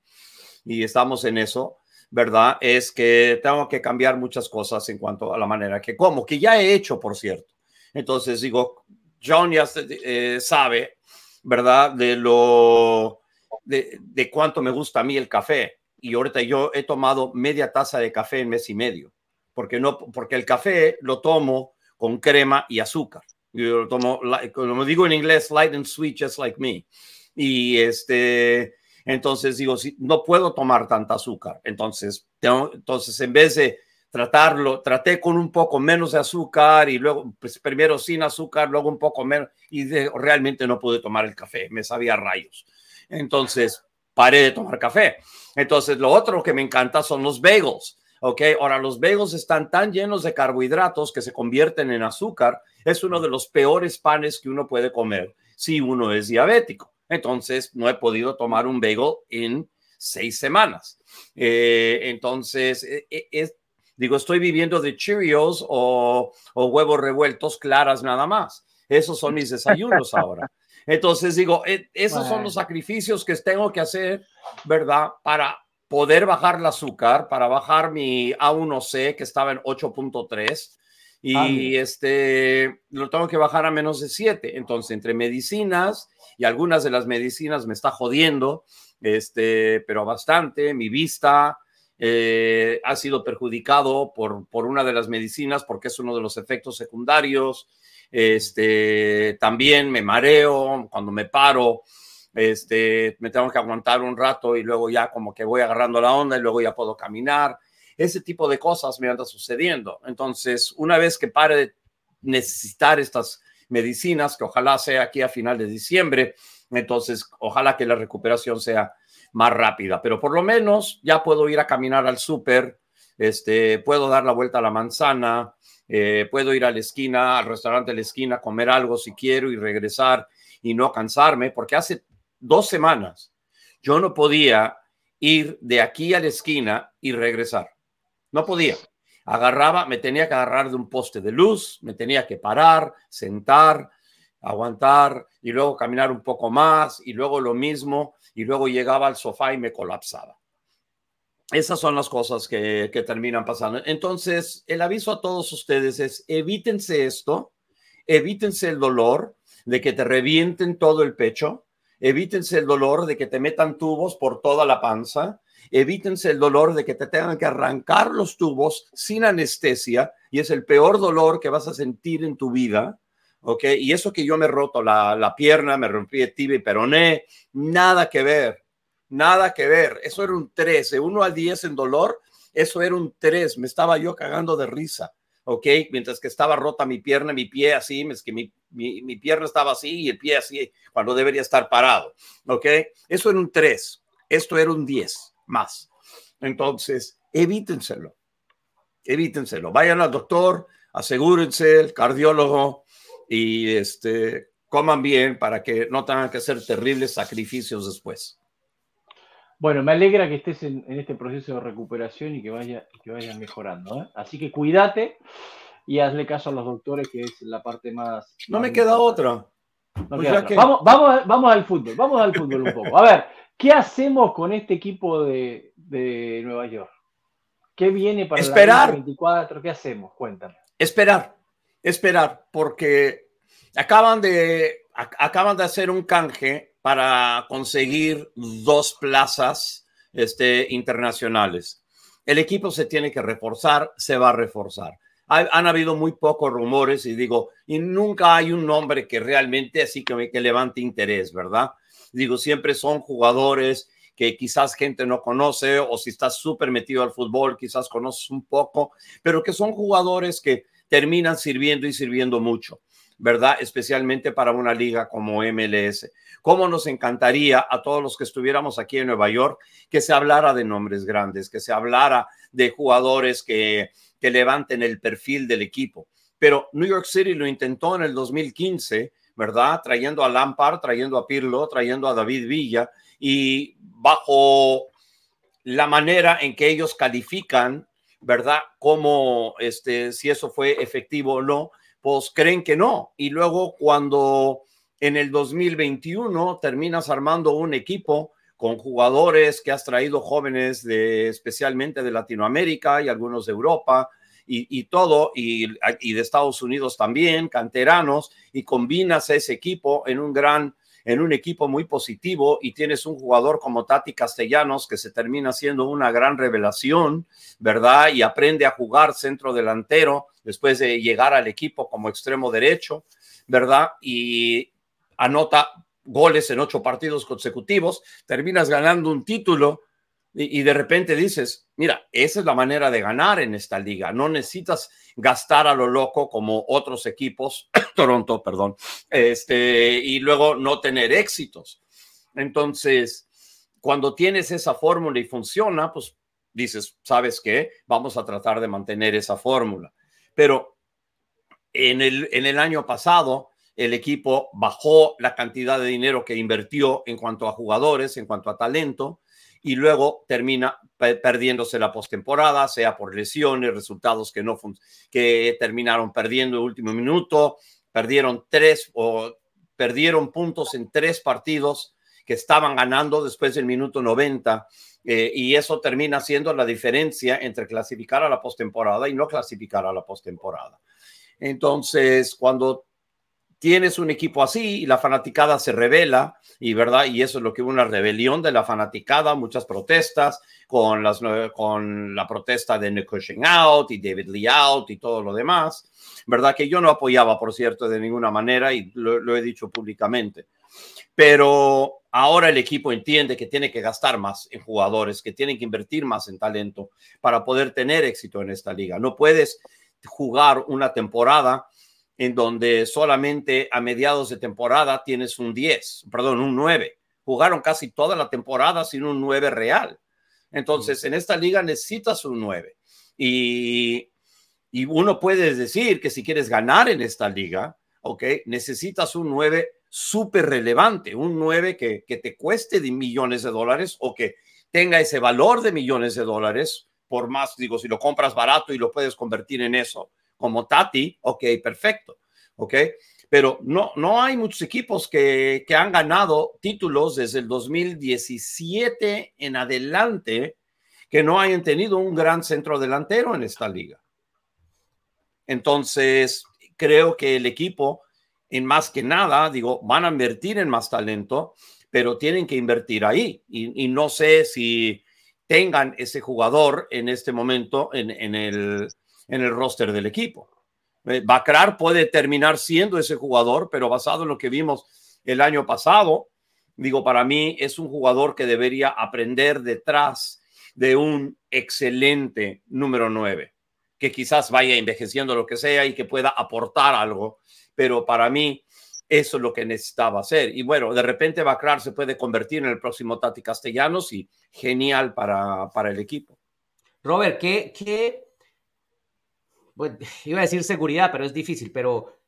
y estamos en eso, ¿verdad? Es que tengo que cambiar muchas cosas en cuanto a la manera que como, que ya he hecho, por cierto. Entonces digo, John ya eh, sabe, ¿verdad? De lo, de, de, cuánto me gusta a mí el café. Y ahorita yo he tomado media taza de café en mes y medio, porque, no, porque el café lo tomo con crema y azúcar. Yo lo tomo, como digo en inglés, light and sweet, just like me. Y este, entonces digo, si no puedo tomar tanta azúcar. Entonces, entonces en vez de tratarlo, traté con un poco menos de azúcar y luego, pues primero sin azúcar, luego un poco menos y realmente no pude tomar el café, me sabía rayos. Entonces, paré de tomar café. Entonces, lo otro que me encanta son los bagels. Ok, ahora los bagels están tan llenos de carbohidratos que se convierten en azúcar. Es uno de los peores panes que uno puede comer si uno es diabético. Entonces, no he podido tomar un bagel en seis semanas. Eh, entonces, e, e, digo, estoy viviendo de Cheerios o, o huevos revueltos claras nada más. Esos son mis desayunos ahora. Entonces digo, e, esos son los sacrificios que tengo que hacer, ¿verdad? Para poder bajar el azúcar, para bajar mi A1C que estaba en 8.3 y este lo tengo que bajar a menos de 7. Entonces, entre medicinas y algunas de las medicinas me está jodiendo, este, pero bastante, mi vista, eh, ha sido perjudicado por, por una de las medicinas porque es uno de los efectos secundarios. Este, también me mareo cuando me paro. Este, me tengo que aguantar un rato y luego ya como que voy agarrando la onda y luego ya puedo caminar. Ese tipo de cosas me anda sucediendo. Entonces, una vez que pare de necesitar estas medicinas, que ojalá sea aquí a final de diciembre, entonces ojalá que la recuperación sea más rápida, pero por lo menos ya puedo ir a caminar al súper, este, puedo dar la vuelta a la manzana, eh, puedo ir a la esquina, al restaurante de la esquina, comer algo si quiero y regresar y no cansarme, porque hace dos semanas yo no podía ir de aquí a la esquina y regresar. No podía. Agarraba, me tenía que agarrar de un poste de luz, me tenía que parar, sentar, aguantar y luego caminar un poco más y luego lo mismo y luego llegaba al sofá y me colapsaba. Esas son las cosas que, terminan pasando. Entonces, el aviso a todos ustedes es evítense esto, evítense el dolor de que te revienten todo el pecho, evítense el dolor de que te metan tubos por toda la panza, evítense el dolor de que te tengan que arrancar los tubos sin anestesia y es el peor dolor que vas a sentir en tu vida. ¿Ok? Y eso que yo me roto la, la pierna, me rompí el tibia y peroné, nada que ver, nada que ver. Eso era un 3, de 1 al 10 en dolor, eso era un 3, me estaba yo cagando de risa, ¿ok? Mientras que estaba rota mi pierna, mi pie así, es que mi, mi, mi pierna estaba así y el pie así, cuando debería estar parado, ¿ok? Eso era un 3, esto era un 10 más. Entonces, evítenselo, evítenselo. Vayan al doctor, asegúrense, el cardiólogo, y este, coman bien para que no tengan que hacer terribles sacrificios después. Bueno, me alegra que estés en, este proceso de recuperación y que vaya, que vaya mejorando. ¿eh? Así que cuídate y hazle caso a los doctores, que es la parte más. No me queda otra. Pues vamos, vamos, vamos al fútbol, vamos al fútbol un poco. A ver, ¿qué hacemos con este equipo de, de Nueva York? ¿Qué viene para Esperar. el 24? ¿Qué hacemos? Cuéntame. Esperar esperar porque acaban de, acaban de hacer un canje para conseguir dos plazas este, internacionales. El equipo se tiene que reforzar, se va a reforzar. han habido muy pocos rumores y digo, y nunca hay un nombre que realmente así que, que levante interés, ¿verdad? Digo, siempre son jugadores que quizás gente no conoce o si estás súper metido al fútbol, quizás conoces un poco, pero que son jugadores que terminan sirviendo y sirviendo mucho, ¿verdad? Especialmente para una liga como MLS. ¿Cómo nos encantaría a todos los que estuviéramos aquí en Nueva York que se hablara de nombres grandes, que se hablara de jugadores que, que levanten el perfil del equipo? Pero New York City lo intentó en el 2015, ¿verdad? Trayendo a Lampard, trayendo a Pirlo, trayendo a David Villa y bajo la manera en que ellos califican ¿verdad? Cómo, este, si eso fue efectivo o no, pues creen que no. Y luego cuando en el 2021 terminas armando un equipo con jugadores que has traído jóvenes de especialmente de Latinoamérica y algunos de Europa y, todo, y, y de Estados Unidos también, canteranos, y combinas ese equipo en un gran en un equipo muy positivo y tienes un jugador como Tati Castellanos que se termina siendo una gran revelación, ¿verdad? Y aprende a jugar centro delantero después de llegar al equipo como extremo derecho, ¿verdad? Y anota goles en ocho partidos consecutivos, terminas ganando un título Y, de repente dices, mira, esa es la manera de ganar en esta liga. No necesitas gastar a lo loco como otros equipos, Toronto, perdón, este, y luego no tener éxitos. Entonces, cuando tienes esa fórmula y funciona, pues dices, ¿sabes qué? Vamos a tratar de mantener esa fórmula. Pero en el, en el año pasado, el equipo bajó la cantidad de dinero que invirtió en cuanto a jugadores, en cuanto a talento, y luego termina perdiéndose la postemporada, sea por lesiones, resultados que no que terminaron perdiendo el último minuto, perdieron tres o perdieron puntos en tres partidos que estaban ganando después del minuto 90 eh, y eso termina siendo la diferencia entre clasificar a la postemporada y no clasificar a la postemporada. Entonces, cuando tienes un equipo así y la fanaticada se revela, y verdad, y eso es lo que hubo una rebelión de la fanaticada, muchas protestas con, las, con la protesta de Nick Cushing out y David Lee out y todo lo demás, verdad que yo no apoyaba, por cierto, de ninguna manera y lo, he dicho públicamente. Pero ahora el equipo entiende que tiene que gastar más en jugadores, que tiene que invertir más en talento para poder tener éxito en esta liga. No puedes jugar una temporada en donde solamente a mediados de temporada tienes un 10, perdón, un 9. Jugaron casi toda la temporada sin un 9 real. Entonces, en esta liga necesitas un 9. Y, y uno puede decir que si quieres ganar en esta liga, ¿ok? Necesitas un 9 súper relevante, un 9 que, que te cueste de millones de dólares o que tenga ese valor de millones de dólares, por más, digo, si lo compras barato y lo puedes convertir en eso, como Tati, ok, perfecto, ok. Pero no, no hay muchos equipos que, que han ganado títulos desde el 2017 en adelante que no hayan tenido un gran centro delantero en esta liga. Entonces, creo que el equipo, en más que nada, digo, van a invertir en más talento, pero tienen que invertir ahí. Y, y no sé si tengan ese jugador en este momento en, en, el, en el roster del equipo. Eh, Bacrar puede terminar siendo ese jugador, pero basado en lo que vimos el año pasado, digo, para mí es un jugador que debería aprender detrás de un excelente número 9, que quizás vaya envejeciendo lo que sea y que pueda aportar algo, pero para mí eso es lo que necesitaba hacer. Y bueno, de repente Bacrar se puede convertir en el próximo Tati Castellanos y genial para, para el equipo. Robert, ¿qué, qué pues, iba a decir seguridad, pero es difícil, pero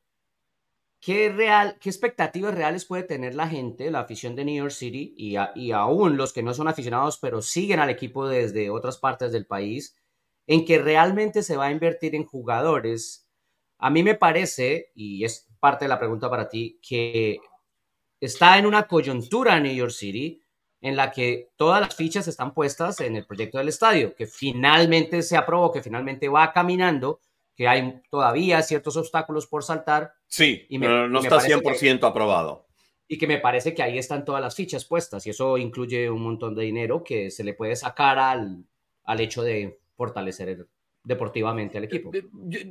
¿qué, real, qué expectativas reales puede tener la gente, la afición de New York City y, y aún los que no son aficionados, pero siguen al equipo desde otras partes del país, en que realmente se va a invertir en jugadores? A mí me parece, y es parte de la pregunta para ti, que está en una coyuntura New York City en la que todas las fichas están puestas en el proyecto del estadio, que finalmente se aprobó, que finalmente va caminando, que hay todavía ciertos obstáculos por saltar. Sí, y no está 100% aprobado. Y que me parece que ahí están todas las fichas puestas y eso incluye un montón de dinero que se le puede sacar al, al hecho de fortalecer deportivamente al equipo.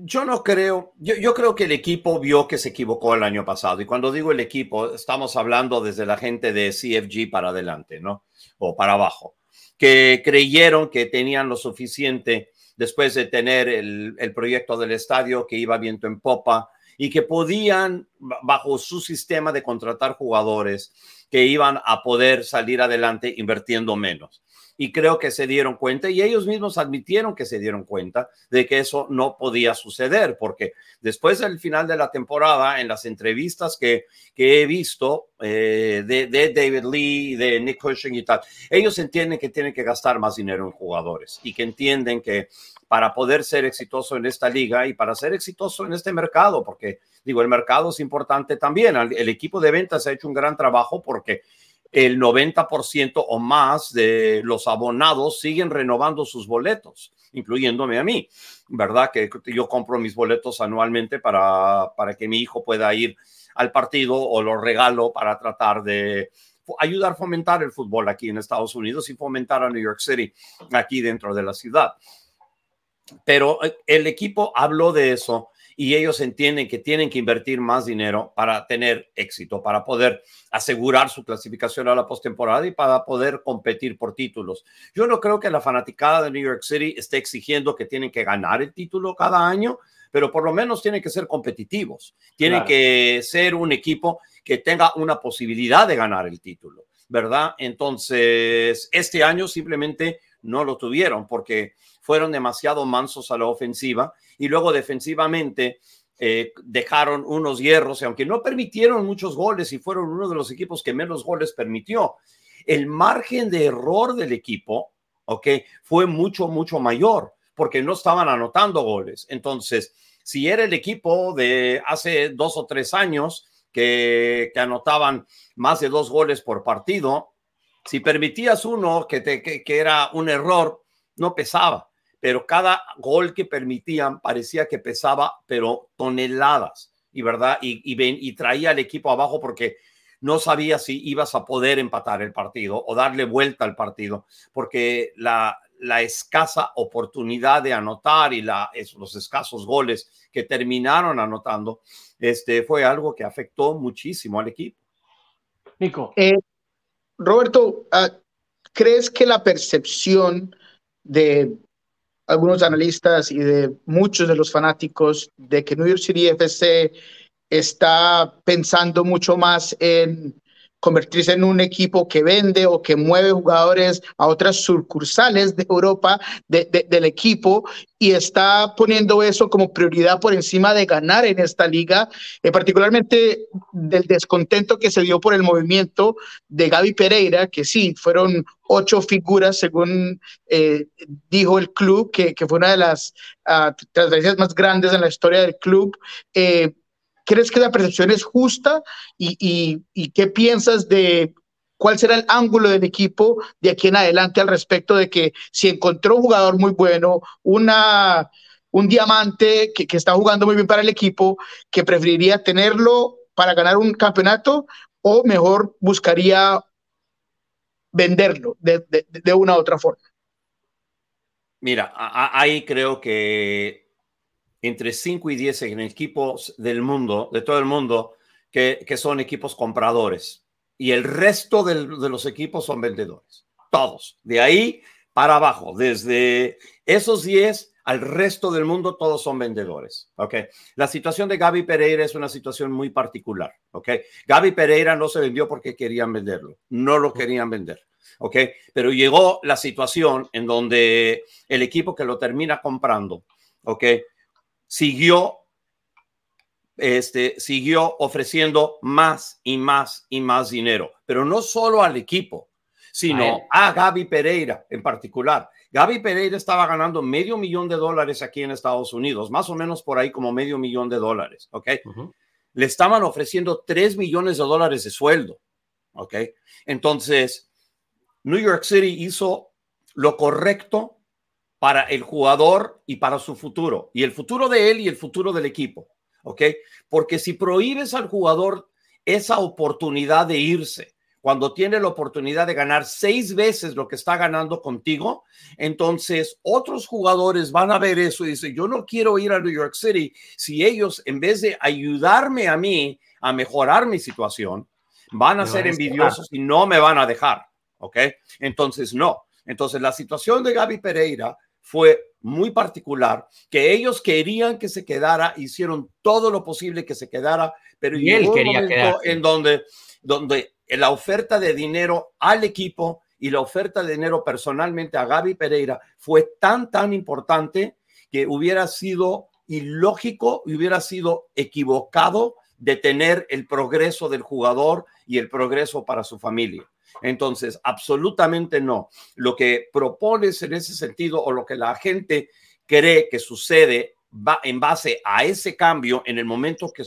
Yo, no creo, yo, yo, creo que el equipo vio que se equivocó el año pasado y cuando digo el equipo, estamos hablando desde la gente de CFG para adelante, ¿no? O para abajo, que creyeron que tenían lo suficiente después de tener el, proyecto del estadio que iba viento en popa y que podían, bajo su sistema de contratar jugadores, que iban a poder salir adelante invirtiendo menos y creo que se dieron cuenta y ellos mismos admitieron que se dieron cuenta de que eso no podía suceder, porque después del final de la temporada, en las entrevistas que, que he visto eh, de, de, David Lee, de Nick Cushing y tal, ellos entienden que tienen que gastar más dinero en jugadores y que entienden que para poder ser exitoso en esta liga y para ser exitoso en este mercado, porque digo, el mercado es importante también. El equipo de ventas ha hecho un gran trabajo porque el 90% o más de los abonados siguen renovando sus boletos, incluyéndome a mí, ¿verdad? Que yo compro mis boletos anualmente para, para que mi hijo pueda ir al partido o lo regalo para tratar de ayudar a fomentar el fútbol aquí en Estados Unidos y fomentar a New York City aquí dentro de la ciudad. Pero eh, el equipo habló de eso y ellos entienden que tienen que invertir más dinero para tener éxito, para poder asegurar su clasificación a la postemporada y para poder competir por títulos. Yo no creo que la fanaticada de New York City esté exigiendo que tienen que ganar el título cada año, pero por lo menos tienen que ser competitivos, tienen que ser un equipo que tenga una posibilidad de ganar el título, ¿verdad? Entonces, este año simplemente no lo tuvieron porque fueron demasiado mansos a la ofensiva y luego defensivamente eh, dejaron unos hierros, y aunque no permitieron muchos goles y fueron uno de los equipos que menos goles permitió, el margen de error del equipo, ¿ok? Fue mucho, mucho mayor porque no estaban anotando goles. Entonces, si era el equipo de hace dos o tres años que, que anotaban más de dos goles por partido, si permitías uno que, te, que, que era un error, no pesaba pero cada gol que permitían parecía que pesaba, pero toneladas, y verdad, y, y, y traía al equipo abajo porque no sabía si ibas a poder empatar el partido o darle vuelta al partido, porque la, la escasa oportunidad de anotar y la, los escasos goles que terminaron anotando, este, fue algo que afectó muchísimo al equipo. Nico. Eh, Roberto, uh, ¿crees que la percepción de algunos analistas y de muchos de los fanáticos de que New York City FC está pensando mucho más en convertirse en un equipo que vende o que mueve jugadores a otras sucursales de Europa de, de, del equipo y está poniendo eso como prioridad por encima de ganar en esta liga, eh, particularmente del descontento que se dio por el movimiento de Gaby Pereira, que sí, fueron ocho figuras, según eh, dijo el club, que, que, fue una de las uh, transferencias más grandes en la historia del club. Eh, ¿Crees que la percepción es justa? ¿Y, y, qué piensas de cuál será el ángulo del equipo de aquí en adelante al respecto de que si encontró un jugador muy bueno, una, un diamante que, que, está jugando muy bien para el equipo, que preferiría tenerlo para ganar un campeonato o mejor buscaría venderlo de, de, de una u otra forma? Mira, ahí creo que entre 5 y 10 en equipos del mundo, de todo el mundo, que, son equipos compradores. Y el resto de los equipos son vendedores. Todos. De ahí para abajo. Desde esos 10 al resto del mundo, todos son vendedores. ¿ok? La situación de Gaby Pereira es una situación muy particular. ¿ok? Gaby Pereira no se vendió porque querían venderlo. No lo querían vender. ¿ok? Pero llegó la situación en donde el equipo que lo termina comprando, ¿ok? Siguió, este, siguió ofreciendo más y más y más dinero, pero no solo al equipo, sino a, a Gaby Pereira en particular. Gaby Pereira estaba ganando medio millón de dólares aquí en Estados Unidos, más o menos por ahí como medio millón de dólares, ¿ok? Uh -huh. Le estaban ofreciendo tres millones de dólares de sueldo, ¿ok? Entonces, New York City hizo lo correcto para el jugador y para su futuro, y el futuro de él y el futuro del equipo, ¿ok? Porque si prohíbes al jugador esa oportunidad de irse, cuando tiene la oportunidad de ganar seis veces lo que está ganando contigo, entonces otros jugadores van a ver eso y dicen, yo no quiero ir a New York City si ellos, en vez de ayudarme a mí a mejorar mi situación, van a ser envidiosos y no me van a dejar, ¿ok? Entonces, no. Entonces, la situación de Gaby Pereira fue muy particular, que ellos querían que se quedara, hicieron todo lo posible que se quedara, pero y él quería momento en donde, donde la oferta de dinero al equipo y la oferta de dinero personalmente a Gaby Pereira fue tan, tan importante que hubiera sido ilógico y hubiera sido equivocado detener el progreso del jugador y el progreso para su familia. Entonces, absolutamente no. Lo que propones en ese sentido o lo que la gente cree que sucede va en base a ese cambio en el momento que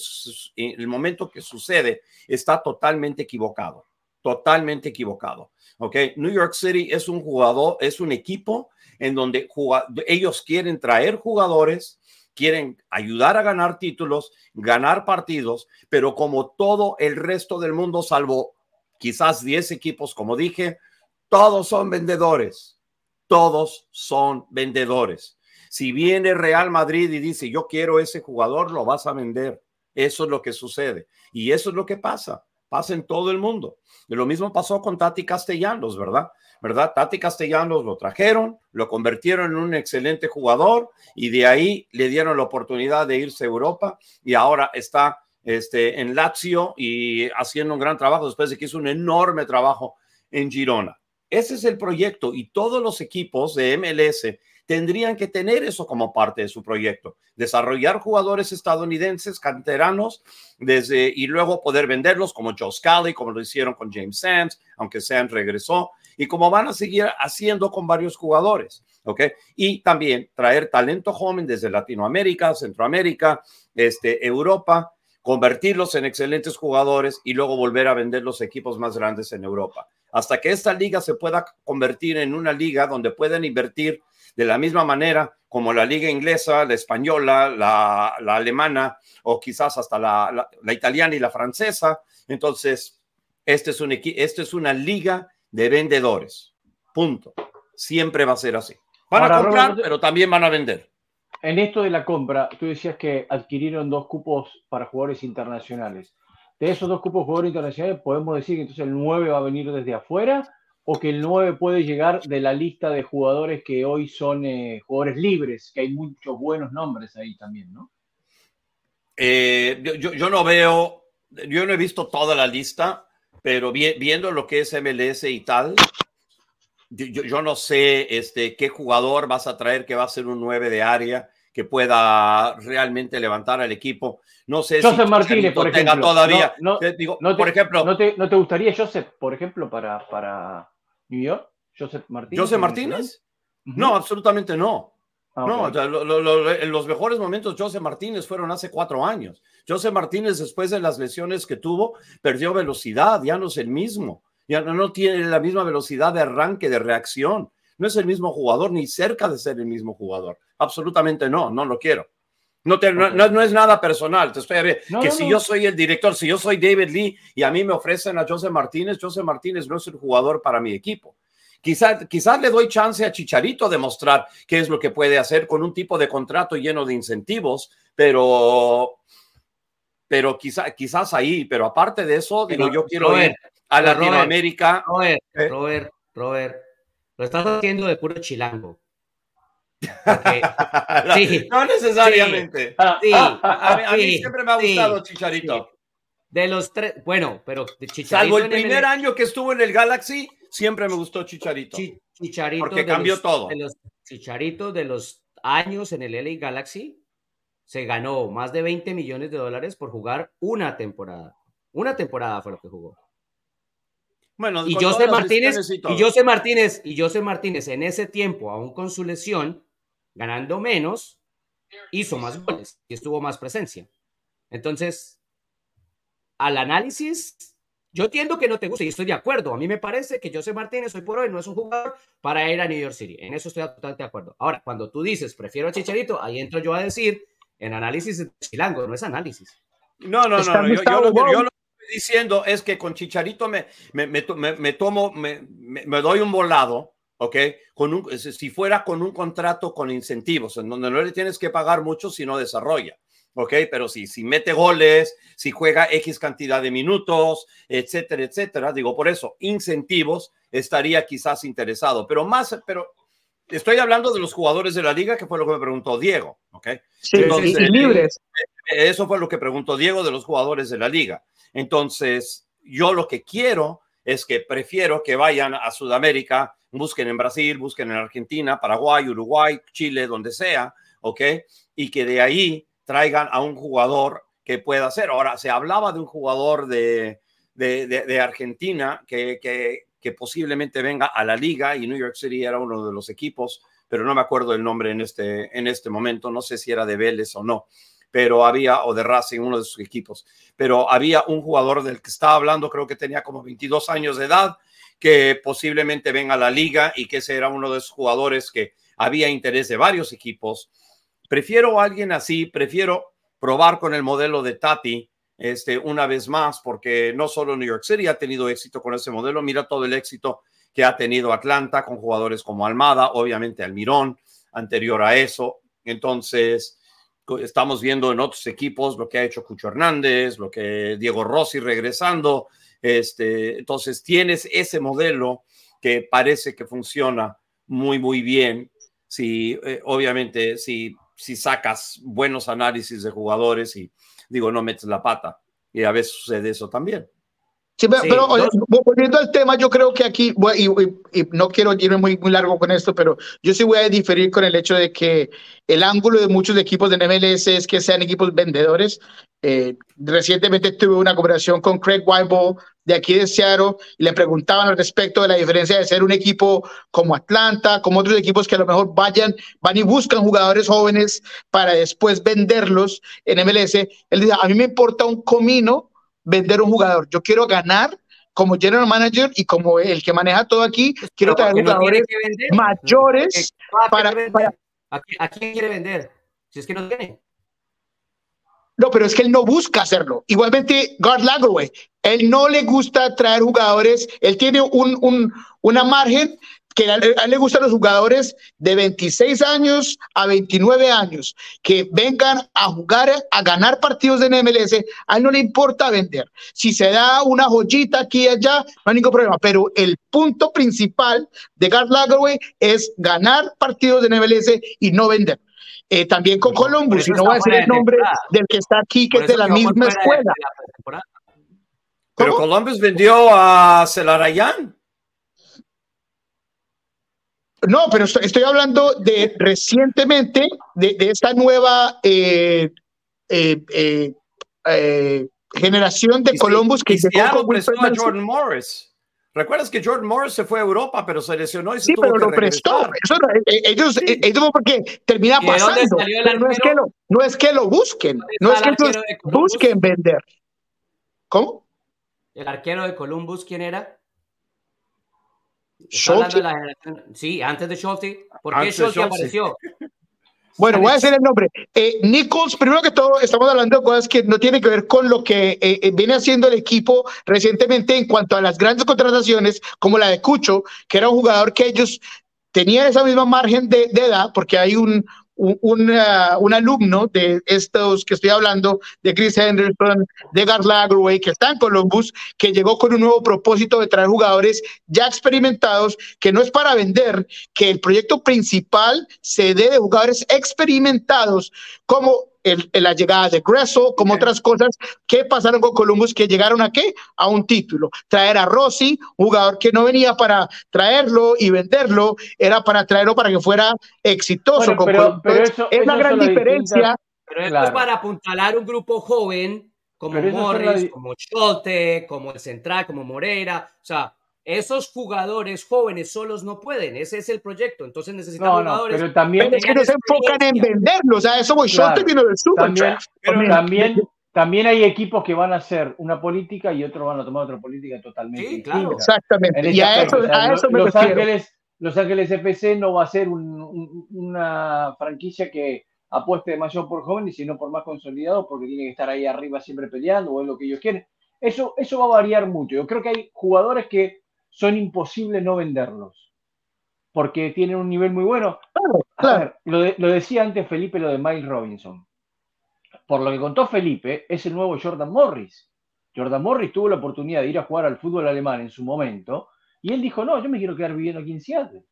en el momento que sucede está totalmente equivocado, totalmente equivocado. ¿Ok? New York City es un jugador, es un equipo en donde ellos quieren traer jugadores, quieren ayudar a ganar títulos, ganar partidos, pero como todo el resto del mundo, salvo quizás 10 equipos, como dije, todos son vendedores, todos son vendedores. Si viene Real Madrid y dice, yo quiero ese jugador, lo vas a vender. Eso es lo que sucede. Y eso es lo que pasa. Pasa en todo el mundo. Y lo mismo pasó con Tati Castellanos, ¿verdad? ¿Verdad? Tati Castellanos lo trajeron, lo convirtieron en un excelente jugador y de ahí le dieron la oportunidad de irse a Europa y ahora está este, en Lazio y haciendo un gran trabajo después de que hizo un enorme trabajo en Girona. Ese es el proyecto y todos los equipos de MLS tendrían que tener eso como parte de su proyecto. Desarrollar jugadores estadounidenses, canteranos, desde, y luego poder venderlos como Joe Scally, como lo hicieron con James Sands, aunque Sands regresó, y como van a seguir haciendo con varios jugadores. ¿ok? Y también traer talento joven desde Latinoamérica, Centroamérica, este, Europa, convertirlos en excelentes jugadores y luego volver a vender los equipos más grandes en Europa. Hasta que esta liga se pueda convertir en una liga donde puedan invertir de la misma manera como la liga inglesa, la española, la, alemana o quizás hasta la, italiana y la francesa. Entonces, este es, un, este es una liga de vendedores. Punto. Siempre va a ser así. Van a comprar, pero también van a vender. En esto de la compra, tú decías que adquirieron dos cupos para jugadores internacionales. De esos dos cupos de jugadores internacionales, podemos decir que entonces el 9 va a venir desde afuera o que el 9 puede llegar de la lista de jugadores que hoy son eh, jugadores libres, que hay muchos buenos nombres ahí también, ¿no? Eh, yo, no veo, yo no he visto toda la lista, pero viendo lo que es MLS y tal, yo, no sé este, qué jugador vas a traer que va a ser un 9 de área que pueda realmente levantar al equipo. No sé Joseph si Martínez, por ejemplo. todavía. No, digo, te, por ejemplo. ¿no te, ¿no te, gustaría Joseph, por ejemplo, para, para New York? Joseph Martínez. ¿Joseph Martínez? No, absolutamente no. Ah, no, en los mejores momentos José Martínez fueron hace cuatro años. José Martínez, después de las lesiones que tuvo, perdió velocidad, ya no es el mismo ya no tiene la misma velocidad de arranque, de reacción. No es el mismo jugador, ni cerca de ser el mismo jugador. Absolutamente no, no lo quiero. No, no, es nada personal, te estoy a ver. que si yo soy el director, si yo soy David Lee y a mí me ofrecen a José Martínez, José Martínez no es el jugador para mi equipo. Quizás quizás le doy chance a Chicharito de mostrar qué es lo que puede hacer con un tipo de contrato lleno de incentivos, pero, pero quizá, quizás ahí, pero aparte de eso, digo, yo quiero ver a Latinoamérica. Robert, ¿Eh? Robert, Robert, lo estás haciendo de puro chilango. sí, no necesariamente. Sí, a, mí, siempre me ha gustado Chicharito. De los tres, bueno, pero Chicharito. Salvo el primer año que estuvo en el Galaxy, siempre me gustó Chicharito. Chicharito. Porque cambió todo. De los, Chicharito de los años en el LA Galaxy se ganó más de 20 millones de dólares por jugar una temporada. Una temporada fue lo que jugó. Bueno, y José Martínez, y, José Martínez, y José Martínez en ese tiempo, aún con su lesión, ganando menos, hizo más goles y estuvo más presencia. Entonces, al análisis, yo entiendo que no te gusta y estoy de acuerdo. A mí me parece que José Martínez hoy por hoy no es un jugador para ir a New York City. En eso estoy totalmente de acuerdo. Ahora, cuando tú dices prefiero a Chicharito, ahí entro yo a decir en análisis de chilango, no es análisis. No, no, no, yo, yo, diciendo es que con Chicharito me, me, me, me tomo, me, doy un volado, ¿ok? Con un, si fuera con un contrato con incentivos, en donde no le tienes que pagar mucho si no desarrolla. ¿ok? Pero si, si mete goles, si juega X cantidad de minutos, etcétera, etcétera, digo, por eso, incentivos, estaría quizás interesado, pero más, pero estoy hablando de los jugadores de la liga, que fue lo que me preguntó Diego, ¿ok? Sí, libres. Eso fue lo que preguntó Diego de los jugadores de la liga. Entonces, yo lo que quiero es que prefiero que vayan a Sudamérica, busquen en Brasil, busquen en Argentina, Paraguay, Uruguay, Chile, donde sea, ¿ok? Y que de ahí traigan a un jugador que pueda hacer. Ahora, se hablaba de un jugador de, de, Argentina que, que, que, posiblemente venga a la liga y New York City era uno de los equipos, pero no me acuerdo el nombre en este, en este momento, no sé si era de Vélez o no pero había, o de Racing, uno de sus equipos, pero había un jugador del que estaba hablando, creo que tenía como 22 años de edad, que posiblemente venga a la liga y que ese era uno de esos jugadores que había interés de varios equipos. Prefiero alguien así, prefiero probar con el modelo de Tati este, una vez más, porque no solo New York City ha tenido éxito con ese modelo, mira todo el éxito que ha tenido Atlanta con jugadores como Almada, obviamente Almirón, anterior a eso. Entonces, estamos viendo en otros equipos lo que ha hecho Cucho Hernández, lo que Diego Rossi regresando. Este, entonces, tienes ese modelo que parece que funciona muy, muy bien. Si, eh, obviamente, si, si sacas buenos análisis de jugadores y digo, no metes la pata. Y a veces sucede eso también. Sí, pero, volviendo al tema, yo creo que aquí, y, no quiero irme muy, muy largo con esto, pero yo sí voy a diferir con el hecho de que el ángulo de muchos equipos de MLS es que sean equipos vendedores. Eh, recientemente tuve una conversación con Craig Weibel de aquí de Seattle y le preguntaban al respecto de la diferencia de ser un equipo como Atlanta, como otros equipos que a lo mejor vayan, van y buscan jugadores jóvenes para después venderlos en MLS. Él dice, a mí me importa un comino vender un jugador. Yo quiero ganar como general manager y como el que maneja todo aquí, quiero traer jugadores mayores para, ¿A quién quiere vender? Si es que no tiene. No, pero es que él no busca hacerlo. Igualmente, Gard Lagerwey, él no le gusta traer jugadores, él tiene un, un, una margen que a él le gustan los jugadores de 26 años a 29 años, que vengan a jugar, a ganar partidos en MLS, a él no le importa vender. Si se da una joyita aquí y allá, no hay ningún problema, pero el punto principal de Lagerwey es ganar partidos en MLS y no vender. Eh, también con Columbus, y no voy a decir el nombre del que está aquí, que es de la misma escuela. Pero Columbus vendió a Celarayán. No, pero estoy, hablando de recientemente, de, esta nueva eh, eh, generación de Columbus que se a Jordan Morris. ¿Recuerdas que Jordan Morris se fue a Europa, pero se lesionó y se sí, pero lo prestó. ellos, ellos porque termina pasando. no, es que lo, no es que lo busquen, no es que ellos busquen vender. ¿Cómo? ¿El arquero de Columbus quién era? Schulte. Sí, antes de Schulte. ¿Por qué Schulte apareció? Bueno, voy a decir el nombre. Eh, Nichols, primero que todo, estamos hablando de cosas que no tienen que ver con lo que eh, eh, viene haciendo el equipo recientemente en cuanto a las grandes contrataciones, como la de Cucho, que era un jugador que ellos tenían esa misma margen de edad, porque hay un, un, un, alumno de estos que estoy hablando, de Chris Henderson, de Gar Lagerwey, que está en Columbus, que llegó con un nuevo propósito de traer jugadores ya experimentados, que no es para vender, que el proyecto principal se dé de jugadores experimentados como la llegada de Gressel, como otras cosas que pasaron con Columbus, que llegaron a qué? A un título. Traer a Rossi, jugador que no venía para traerlo y venderlo, era para traerlo para que fuera exitoso. pero, es la gran diferencia. Pero esto es para apuntalar un grupo joven como Morris, como Scholte, como el Central, como Moreira. O sea, esos jugadores jóvenes solos no pueden, ese es el proyecto, entonces necesitan jugadores. pero también es que no se enfocan en venderlos, o sea, eso voy claro, vino del Super también, también, también, hay equipos que van a hacer una política y otros van a tomar otra política totalmente sí, claro. Exactamente. Y a eso, a eso me Los Ángeles, Los Ángeles FC no va a ser un, una franquicia que apueste demasiado por jóvenes, sino por más consolidados, porque tiene que estar ahí arriba siempre peleando, o es lo que ellos quieren. Eso, eso va a variar mucho. Yo creo que hay jugadores que son imposibles no venderlos, porque tienen un nivel muy bueno. Claro, lo, decía antes Felipe, lo de Miles Robinson. Por lo que contó Felipe, es el nuevo Jordan Morris. Jordan Morris tuvo la oportunidad de ir a jugar al fútbol alemán en su momento, y él dijo, no, yo me quiero quedar viviendo aquí en Seattle.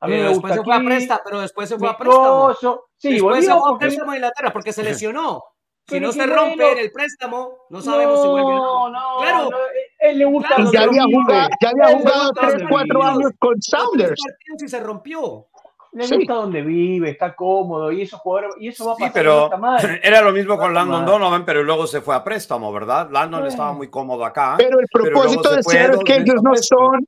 A mí me después se fue a préstamo, pero después se fue a préstamo. Sí, después se fue a préstamo a Inglaterra porque se lesionó. Si no se rompe en el préstamo, no sabemos si vuelve. No, no, claro. No, él le gusta. ya, había jugado, ya había jugado 3, 4 años con Sounders. Y se rompió. Le gusta donde vive, está cómodo y eso, y eso va a pasar. Sí, pero era lo mismo con Landon Donovan, pero luego se fue a préstamo, ¿verdad? Landon estaba muy cómodo acá. Pero el propósito de ser es que ellos no son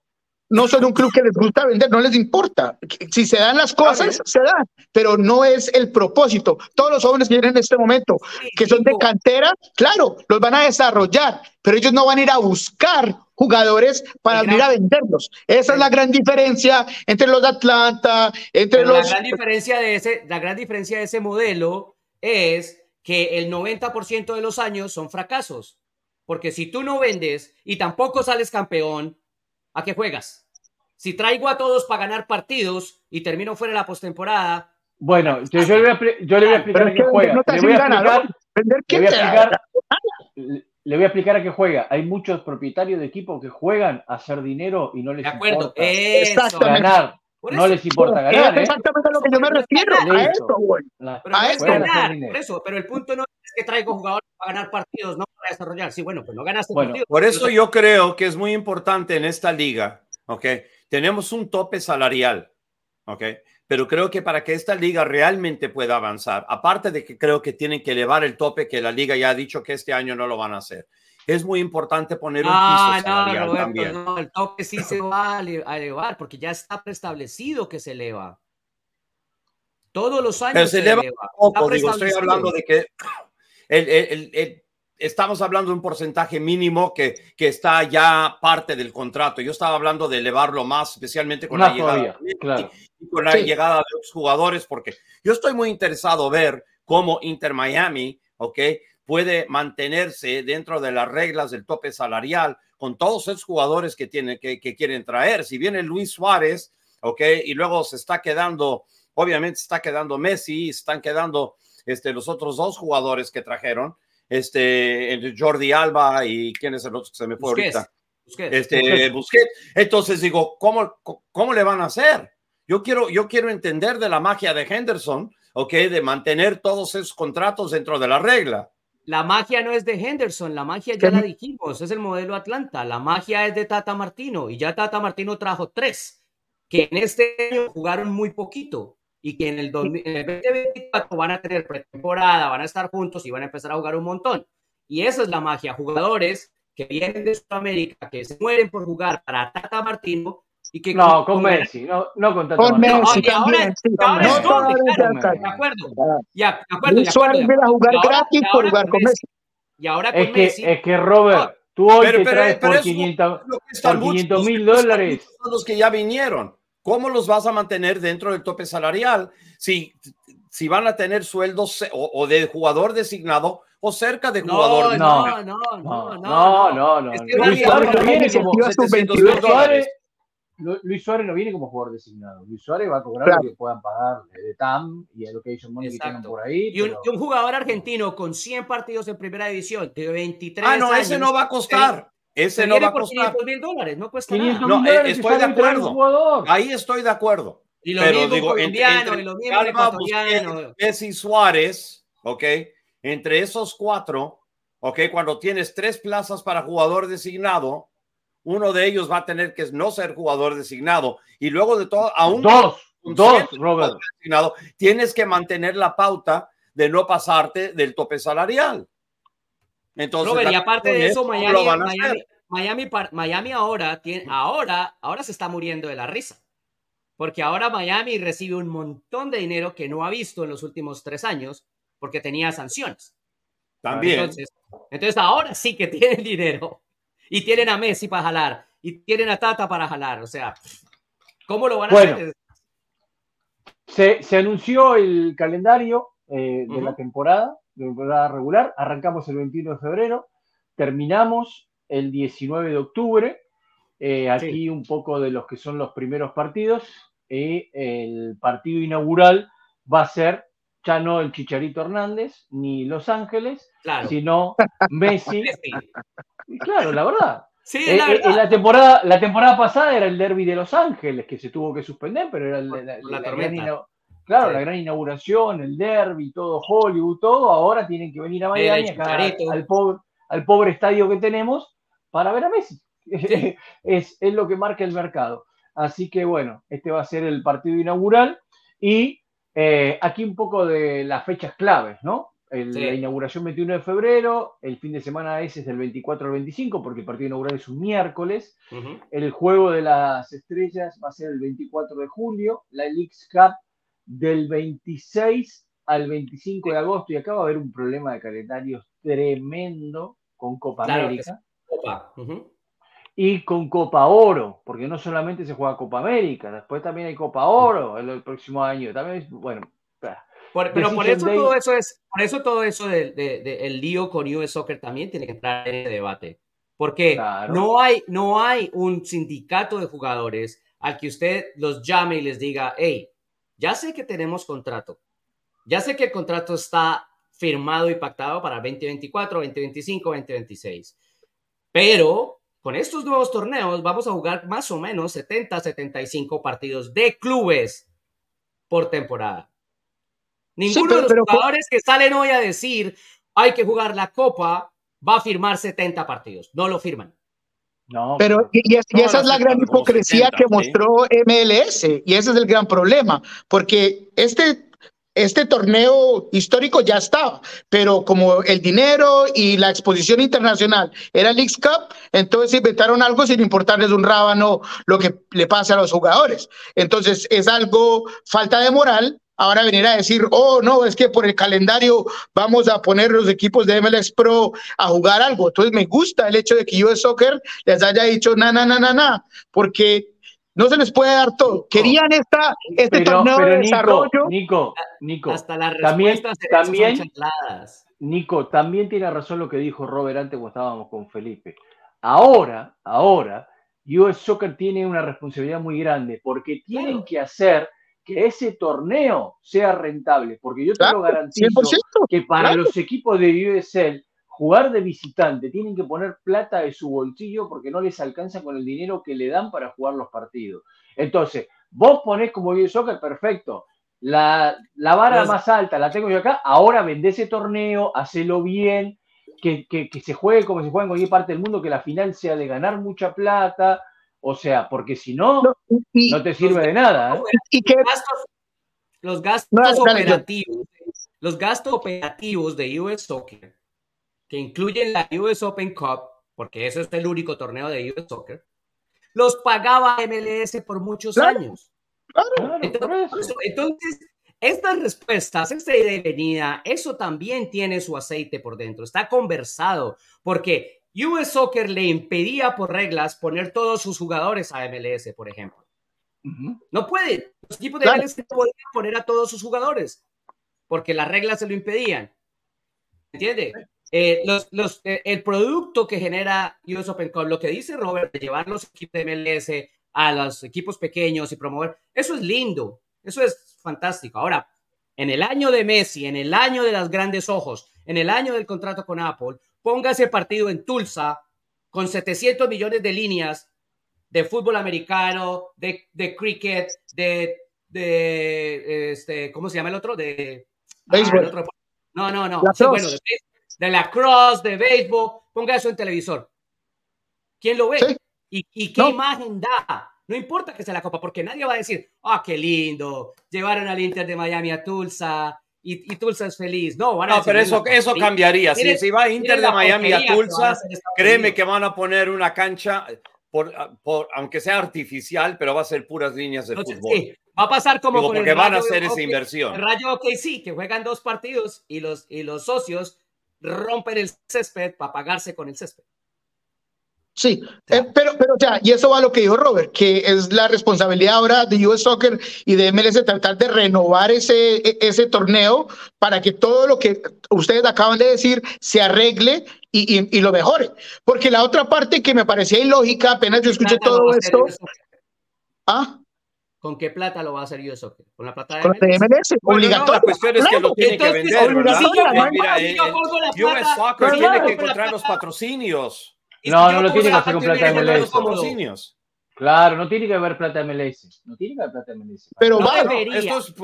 no son un club que les gusta vender, no les importa. Si se dan las cosas, se dan, pero no es el propósito. Todos los jóvenes que vienen en este momento, que son de cantera, claro, los van a desarrollar, pero ellos no van a ir a buscar jugadores para ir a venderlos. Esa es la gran diferencia entre los de Atlanta, entre los... La gran diferencia de ese, la gran diferencia de ese modelo es que el 90% de los años son fracasos. Porque si tú no vendes y tampoco sales campeón, ¿A qué juegas? Si traigo a todos para ganar partidos y termino fuera de la postemporada, Bueno, yo, yo, le voy a, expli- yo le voy a explicar a qué que juega. no Le voy a explicar, Vender le voy a te da. explicar, le voy a explicar a qué juega. Hay muchos propietarios de equipos que juegan a hacer dinero y no les De acuerdo. importa Eso. Ganar. Por No les importa Es ganar, ¿eh? exactamente a lo que yo me refiero. A eso, güey. Pero A no es eso. ganar, por pero el punto no es que traigo jugadores para ganar partidos, no para desarrollar. Sí, bueno, pues no ganaste Bueno, partidos. Por eso yo creo que es muy importante en esta liga, ¿ok? Tenemos un tope salarial, ¿ok? Pero creo que para que esta liga realmente pueda avanzar, aparte de que creo que tienen que elevar el tope, que la liga ya ha dicho que este año no lo van a hacer, es muy importante poner un Ah, piso no, salarial Roberto, también. no, el tope sí se va a ele- a elevar porque ya está preestablecido que se eleva. Todos los años Pero se eleva Está Poco, digo, estoy hablando de que el- el- el- estamos hablando de un porcentaje mínimo que, que está ya parte del contrato. Yo estaba hablando de elevarlo más, especialmente con la Más llegada todavía, Messi claro. y con la Sí. llegada de los jugadores, porque yo estoy muy interesado ver cómo Inter Miami, ¿ok? Puede mantenerse dentro de las reglas del tope salarial con todos esos jugadores que, tienen, que, que quieren traer. Si viene Luis Suárez, ¿ok? Y luego se está quedando, obviamente se está quedando Messi, están quedando este, los otros dos jugadores que trajeron, este, Jordi Alba y quién es el otro que se me fue Busquets, ahorita. Busquets. Este, Busquets. Entonces digo, ¿cómo, ¿cómo le van a hacer? Yo quiero, yo quiero entender de la magia de Henderson, ¿ok? De mantener todos esos contratos dentro de la regla. La magia no es de Henderson, la magia ya ¿Qué? la dijimos, es el modelo Atlanta. La magia es de Tata Martino y ya Tata Martino trajo tres que en este año jugaron muy poquito y que en el, 2000 en el 2024 van a tener pretemporada, van a estar juntos y van a empezar a jugar un montón. Y esa es la magia, jugadores que vienen de Sudamérica, que se mueren por jugar para Tata Martino y que No, con Messi, no, no con Tata Con. Messi y ahora- también. sí. y ahora No es claro, está. de acuerdo, ya, de acuerdo, Luis Suárez viene a jugar ahora- gratis por ahora jugar con con Messi. Y ahora con Es que, Messi, es que Robert, tú hoy Pero- te pero- traes pero por eso- 500, Lo que están por muchos, 500 los mil dólares. son los que ya vinieron. ¿Cómo los vas a mantener dentro del tope salarial? Si, si van a tener sueldos o, o de jugador designado o cerca de no, jugador. no, no, no, no, No, no, no, no, no. Es que Luis nadie Suárez habla no como iniciativa 700 sub-22 mil Luis. Suárez, no viene como jugador designado. Luis Suárez va a cobrar Claro. lo que puedan pagar de TAM y Education Money que tengan Exacto. por ahí. Y un, pero- y un jugador argentino con 100 partidos en primera división de 23 Ah, no, años. ese no va a costar. Ese se no va a por costar. 500 mil dólares, no cuesta 500 nada. No, eh, estoy de acuerdo. Ahí estoy de acuerdo. Y lo Pero mismo digo, un entre, colombiano, entre y lo mismo un Alba, ecuatoriano. Messi, Suárez, ¿ok? Entre esos cuatro, ¿ok? Cuando tienes tres plazas para jugador designado, uno de ellos va a tener que no ser jugador designado. Y luego de todo, aún Dos, dos, Robert. jugador designado, tienes que mantener la pauta de no pasarte del tope salarial. Entonces, Robert, y aparte de es eso, Miami, lo van a Miami, hacer. Miami, par- Miami ahora, tiene, ahora, ahora se está muriendo de la risa. Porque ahora Miami recibe un montón de dinero que no ha visto en los últimos tres años porque tenía sanciones. También. Entonces, entonces ahora sí que tienen dinero. Y tienen a Messi para jalar. Y tienen a Tata para jalar. O sea, ¿cómo lo van a Bueno. hacer? Se, se anunció el calendario eh, de la temporada, de temporada regular. Arrancamos el 21 de febrero, terminamos el 19 de octubre. Eh, aquí un poco de los que son los primeros partidos. Y el partido inaugural va a ser ya no el Chicharito Hernández ni Los Ángeles, Claro. sino Messi. Claro, la verdad. Sí, Eh, la eh, la, temporada, la temporada pasada era el derby de Los Ángeles, que se tuvo que suspender, pero era el- la, por la la gran tormenta. ina- claro, Sí. la gran inauguración, el derby, todo Hollywood, todo. Ahora tienen que venir a Miami, al, pobre, al pobre estadio que tenemos, para ver a Messi. es, es lo que marca el mercado. Así que bueno, este va a ser el partido inaugural. Y eh, aquí un poco de las fechas claves, ¿no? El- Sí. La inauguración 21 de febrero, el fin de semana ese es del 24 al 25, porque el partido inaugural es un miércoles. El juego de las estrellas va a ser el 24 de julio, la Leagues Cup del 26 al 25 de agosto, y acá va a haber un problema de calendarios tremendo con Copa Claro América y con Copa Oro, porque no solamente se juega Copa América, después también hay Copa Oro el, el próximo año. También, bueno, Por- pero por eso Day. todo eso es, por eso todo eso del de, de- el lío con US Soccer también tiene que entrar en el debate. Porque Claro. no hay, no hay un sindicato de jugadores al que usted los llame y les diga, hey, ya sé que tenemos contrato, ya sé que el contrato está firmado y pactado para 2024, 2025, 2026, pero con estos nuevos torneos vamos a jugar más o menos 70, 75 partidos de clubes por temporada. Ninguno de los jugadores que salen hoy a decir hay que jugar la Copa va a firmar 70 partidos. No lo firman. No, pero y, esa es la gran hipocresía que mostró MLS y ese es el gran problema, porque este este torneo histórico ya estaba, pero como el dinero y la exposición internacional era el X Cup, entonces inventaron algo sin importarles un rábano lo que le pasa a los jugadores. Entonces es algo falta de moral ahora venir a decir, oh, no, es que por el calendario vamos a poner los equipos de MLS Pro a jugar algo. Entonces me gusta el hecho de que US Soccer les haya dicho, na, na, na, na, na, porque no se les puede dar todo. Querían esta, este torneo de desarrollo. Nico, Nico, hasta las también, también, Nico, también tiene razón lo que dijo Robert antes cuando estábamos con Felipe. Ahora, ahora, US Soccer tiene una responsabilidad muy grande porque tienen que hacer que ese torneo sea rentable, porque yo te lo garantizo que para los equipos de USL jugar de visitante tienen que poner plata de su bolsillo porque no les alcanza con el dinero que le dan para jugar los partidos. Entonces, vos ponés como US Soccer, perfecto. La, la vara más alta la tengo yo acá, ahora vende ese torneo, hacelo bien, que, que, que se juegue como se juega en cualquier parte del mundo, que la final sea de ganar mucha plata, o sea, porque si no, no, te sirve de nada. ¿eh? Y que los gastos, operativos, los gastos operativos de US Soccer, que incluyen la US Open Cup, porque ese es el único torneo de US Soccer, los pagaba MLS por muchos años. entonces, estas respuestas, esta idea de venida, eso también tiene su aceite por dentro, está conversado, porque US Soccer le impedía por reglas poner todos sus jugadores a MLS, por ejemplo. No puede. Los equipos de MLS no podían poner a todos sus jugadores porque las reglas se lo impedían. ¿Entiende? Eh, eh, el producto que genera US Open Cup, lo que dice Robert, de llevar los equipos de MLS a los equipos pequeños y promover, eso es lindo, eso es fantástico. Ahora, en el año de Messi, en el año de las grandes ojos, en el año del contrato con Apple, ponga ese partido en Tulsa con 700 millones de líneas de fútbol americano, de, de cricket, de, de, este, ¿cómo se llama el otro? De ah, no, no, no. bueno, de, la cross, de béisbol, ponga eso en televisor. ¿Quién lo ve? ¿Y, ¿Y, qué imagen da? No importa que sea la copa, porque nadie va a decir, ah, qué lindo, llevaron al Inter de Miami a Tulsa, y, Tulsa es feliz. No, no pero eso, eso cambiaría. Si, si va Inter de Miami a Tulsa, créeme que van a poner una cancha, por, por, aunque sea artificial, pero va a ser puras líneas de fútbol. Sí, va a pasar como con porque van a hacer esa inversión. El Rayo OK sí, que juegan dos partidos y los, y los socios rompen el césped para pagarse con el césped. Sí, eh, pero, pero ya, y eso va a lo que dijo Robert, que es la responsabilidad ahora de US Soccer y de MLS tratar de renovar ese, e, ese torneo para que todo lo que ustedes acaban de decir se arregle y, y, lo mejore. Porque la otra parte que me parecía ilógica, apenas yo escuché todo esto. ¿Ah? ¿Con qué plata lo va a hacer US Soccer? ¿Con la plata de MLS? obligatorio. la cuestión es que lo tiene que vender, ¿verdad? Mira, US Soccer tiene que encontrar los patrocinios. No, no lo tiene que hacer con plata de MLS. Claro, no tiene que haber plata de MLS. No tiene que haber plata de MLS. Pero no, esto es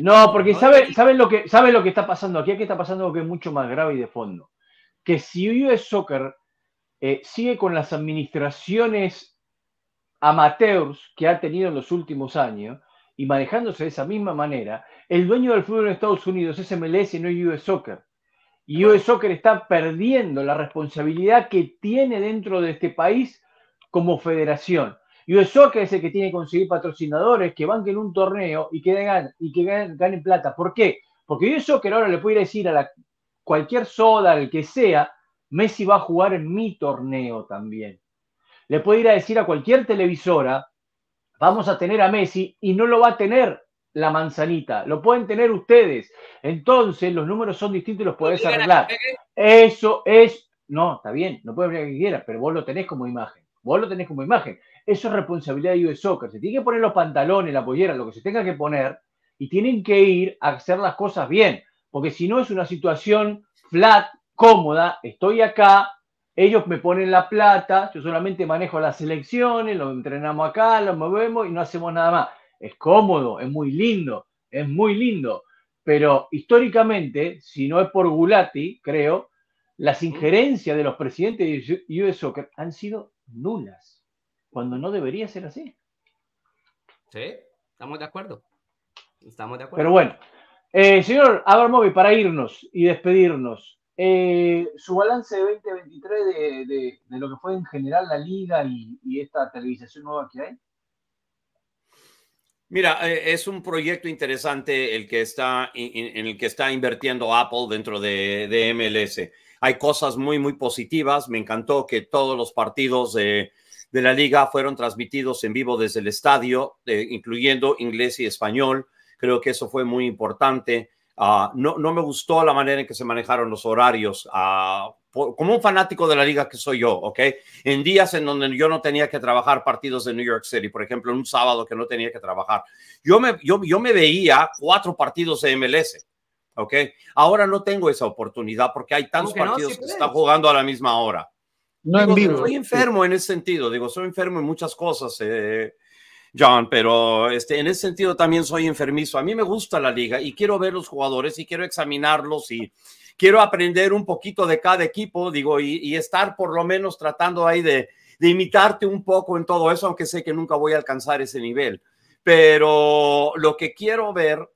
No, porque ¿saben sabe lo, que, sabe lo que está pasando aquí? Aquí está pasando algo que es mucho más grave y de fondo. Que si US Soccer eh, sigue con las administraciones amateurs que ha tenido en los últimos años y manejándose de esa misma manera, el dueño del fútbol en Estados Unidos es MLS y no US Soccer. Y US Soccer está perdiendo la responsabilidad que tiene dentro de este país como federación. US Soccer es el que tiene que conseguir patrocinadores que banquen un torneo y que, ganen, y que ganen, plata. ¿Por qué? Porque US Soccer ahora le puede decir a la, cualquier soda, al que sea, Messi va a jugar en mi torneo también. Le puede ir a decir a cualquier televisora, vamos a tener a Messi y no lo va a tener la manzanita. Lo pueden tener ustedes. Entonces, los números son distintos y los podés arreglar. Eso es. No, está bien, no puedes ver que quieras, pero vos lo tenés como imagen. Vos lo tenés como imagen. Eso es responsabilidad de US Soccer. Se tiene que poner los pantalones, la pollera, lo que se tenga que poner, y tienen que ir a hacer las cosas bien. Porque si no es una situación flat, cómoda, estoy acá, ellos me ponen la plata, yo solamente manejo las selecciones, lo entrenamos acá, lo movemos y no hacemos nada más. Es cómodo, es muy lindo, es muy lindo. Pero históricamente, si no es por Gulati, creo, las injerencias de los presidentes de US Soccer han sido nulas, cuando no debería ser así. Sí, estamos de acuerdo. Estamos de acuerdo. Pero bueno, eh, señor Abramovi, para irnos y despedirnos, eh, su balance de 2023 de, de, lo que fue en general la liga y, y esta televisación nueva que hay. Mira, eh, es un proyecto interesante el que está, en el que está invirtiendo Apple dentro de, MLS. Hay cosas muy, muy positivas. Me encantó que todos los partidos de, la liga fueron transmitidos en vivo desde el estadio, incluyendo inglés y español. Creo que eso fue muy importante. Ah, no, no me gustó la manera en que se manejaron los horarios. Uh, como un fanático de la liga que soy yo, ¿ok? En días en donde yo no tenía que trabajar partidos de New York City, por ejemplo, en un sábado que no tenía que trabajar, yo me, yo, yo me veía cuatro partidos de MLS, ¿ok? Ahora no tengo esa oportunidad porque hay tantos partidos que están jugando a la misma hora. No en vivo. Soy enfermo en ese sentido, digo, soy enfermo en muchas cosas, eh, John, pero este, en ese sentido también soy enfermizo. A mí me gusta la liga y quiero ver los jugadores y quiero examinarlos y quiero aprender un poquito de cada equipo, digo, y, estar por lo menos tratando ahí de, imitarte un poco en todo eso, aunque sé que nunca voy a alcanzar ese nivel. Pero lo que quiero ver,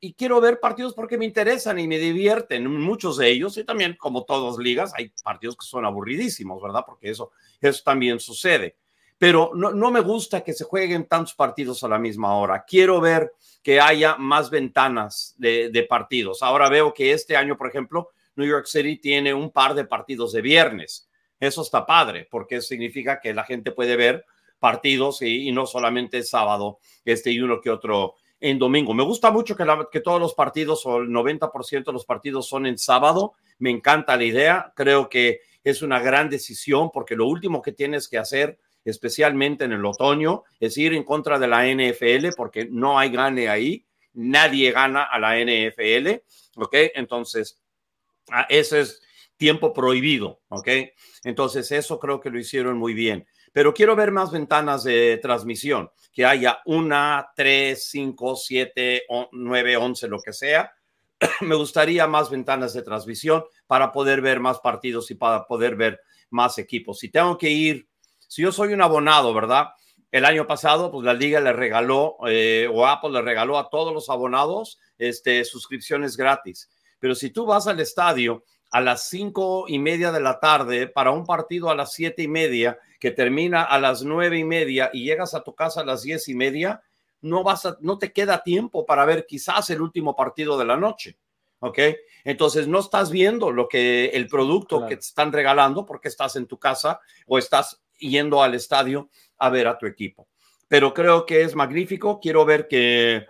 y quiero ver partidos porque me interesan y me divierten, muchos de ellos, y también como todas ligas, hay partidos que son aburridísimos, ¿verdad? Porque eso, eso también sucede pero no, no, me gusta que se jueguen tantos partidos a la misma hora. Quiero ver que haya más ventanas de, partidos. Ahora veo que este año, por ejemplo, New York City tiene un par de partidos de viernes. Eso está padre, porque significa que la gente puede ver partidos y, no solamente sábado, este y uno que otro en domingo. Me gusta mucho que, que todos los partidos o el 90% de los partidos son en sábado. Me encanta la idea. Creo que es una gran decisión porque lo último que tienes que hacer especialmente en el otoño, es ir en contra de la NFL porque no hay gane ahí, nadie gana a la NFL, ¿ok? Entonces, ah, ese es tiempo prohibido, ¿ok? Entonces, eso creo que lo hicieron muy bien. Pero quiero ver más ventanas de transmisión, que haya una, tres, cinco, siete, nueve, once, lo que sea. Me gustaría más ventanas de transmisión para poder ver más partidos y para poder ver más equipos. Si tengo que ir si yo soy un abonado, ¿verdad? El año pasado, pues la liga le regaló, eh, o Apple le regaló a todos los abonados este, suscripciones gratis. Pero si tú vas al estadio a las cinco y media de la tarde para un partido a las siete y media que termina a las nueve y media y llegas a tu casa a las diez y media, no vas a, no te queda tiempo para ver quizás el último partido de la noche. ¿Ok? Entonces no estás viendo lo que el producto que te están regalando porque estás en tu casa o estás yendo al estadio a ver a tu equipo. Pero creo que es magnífico. Quiero ver que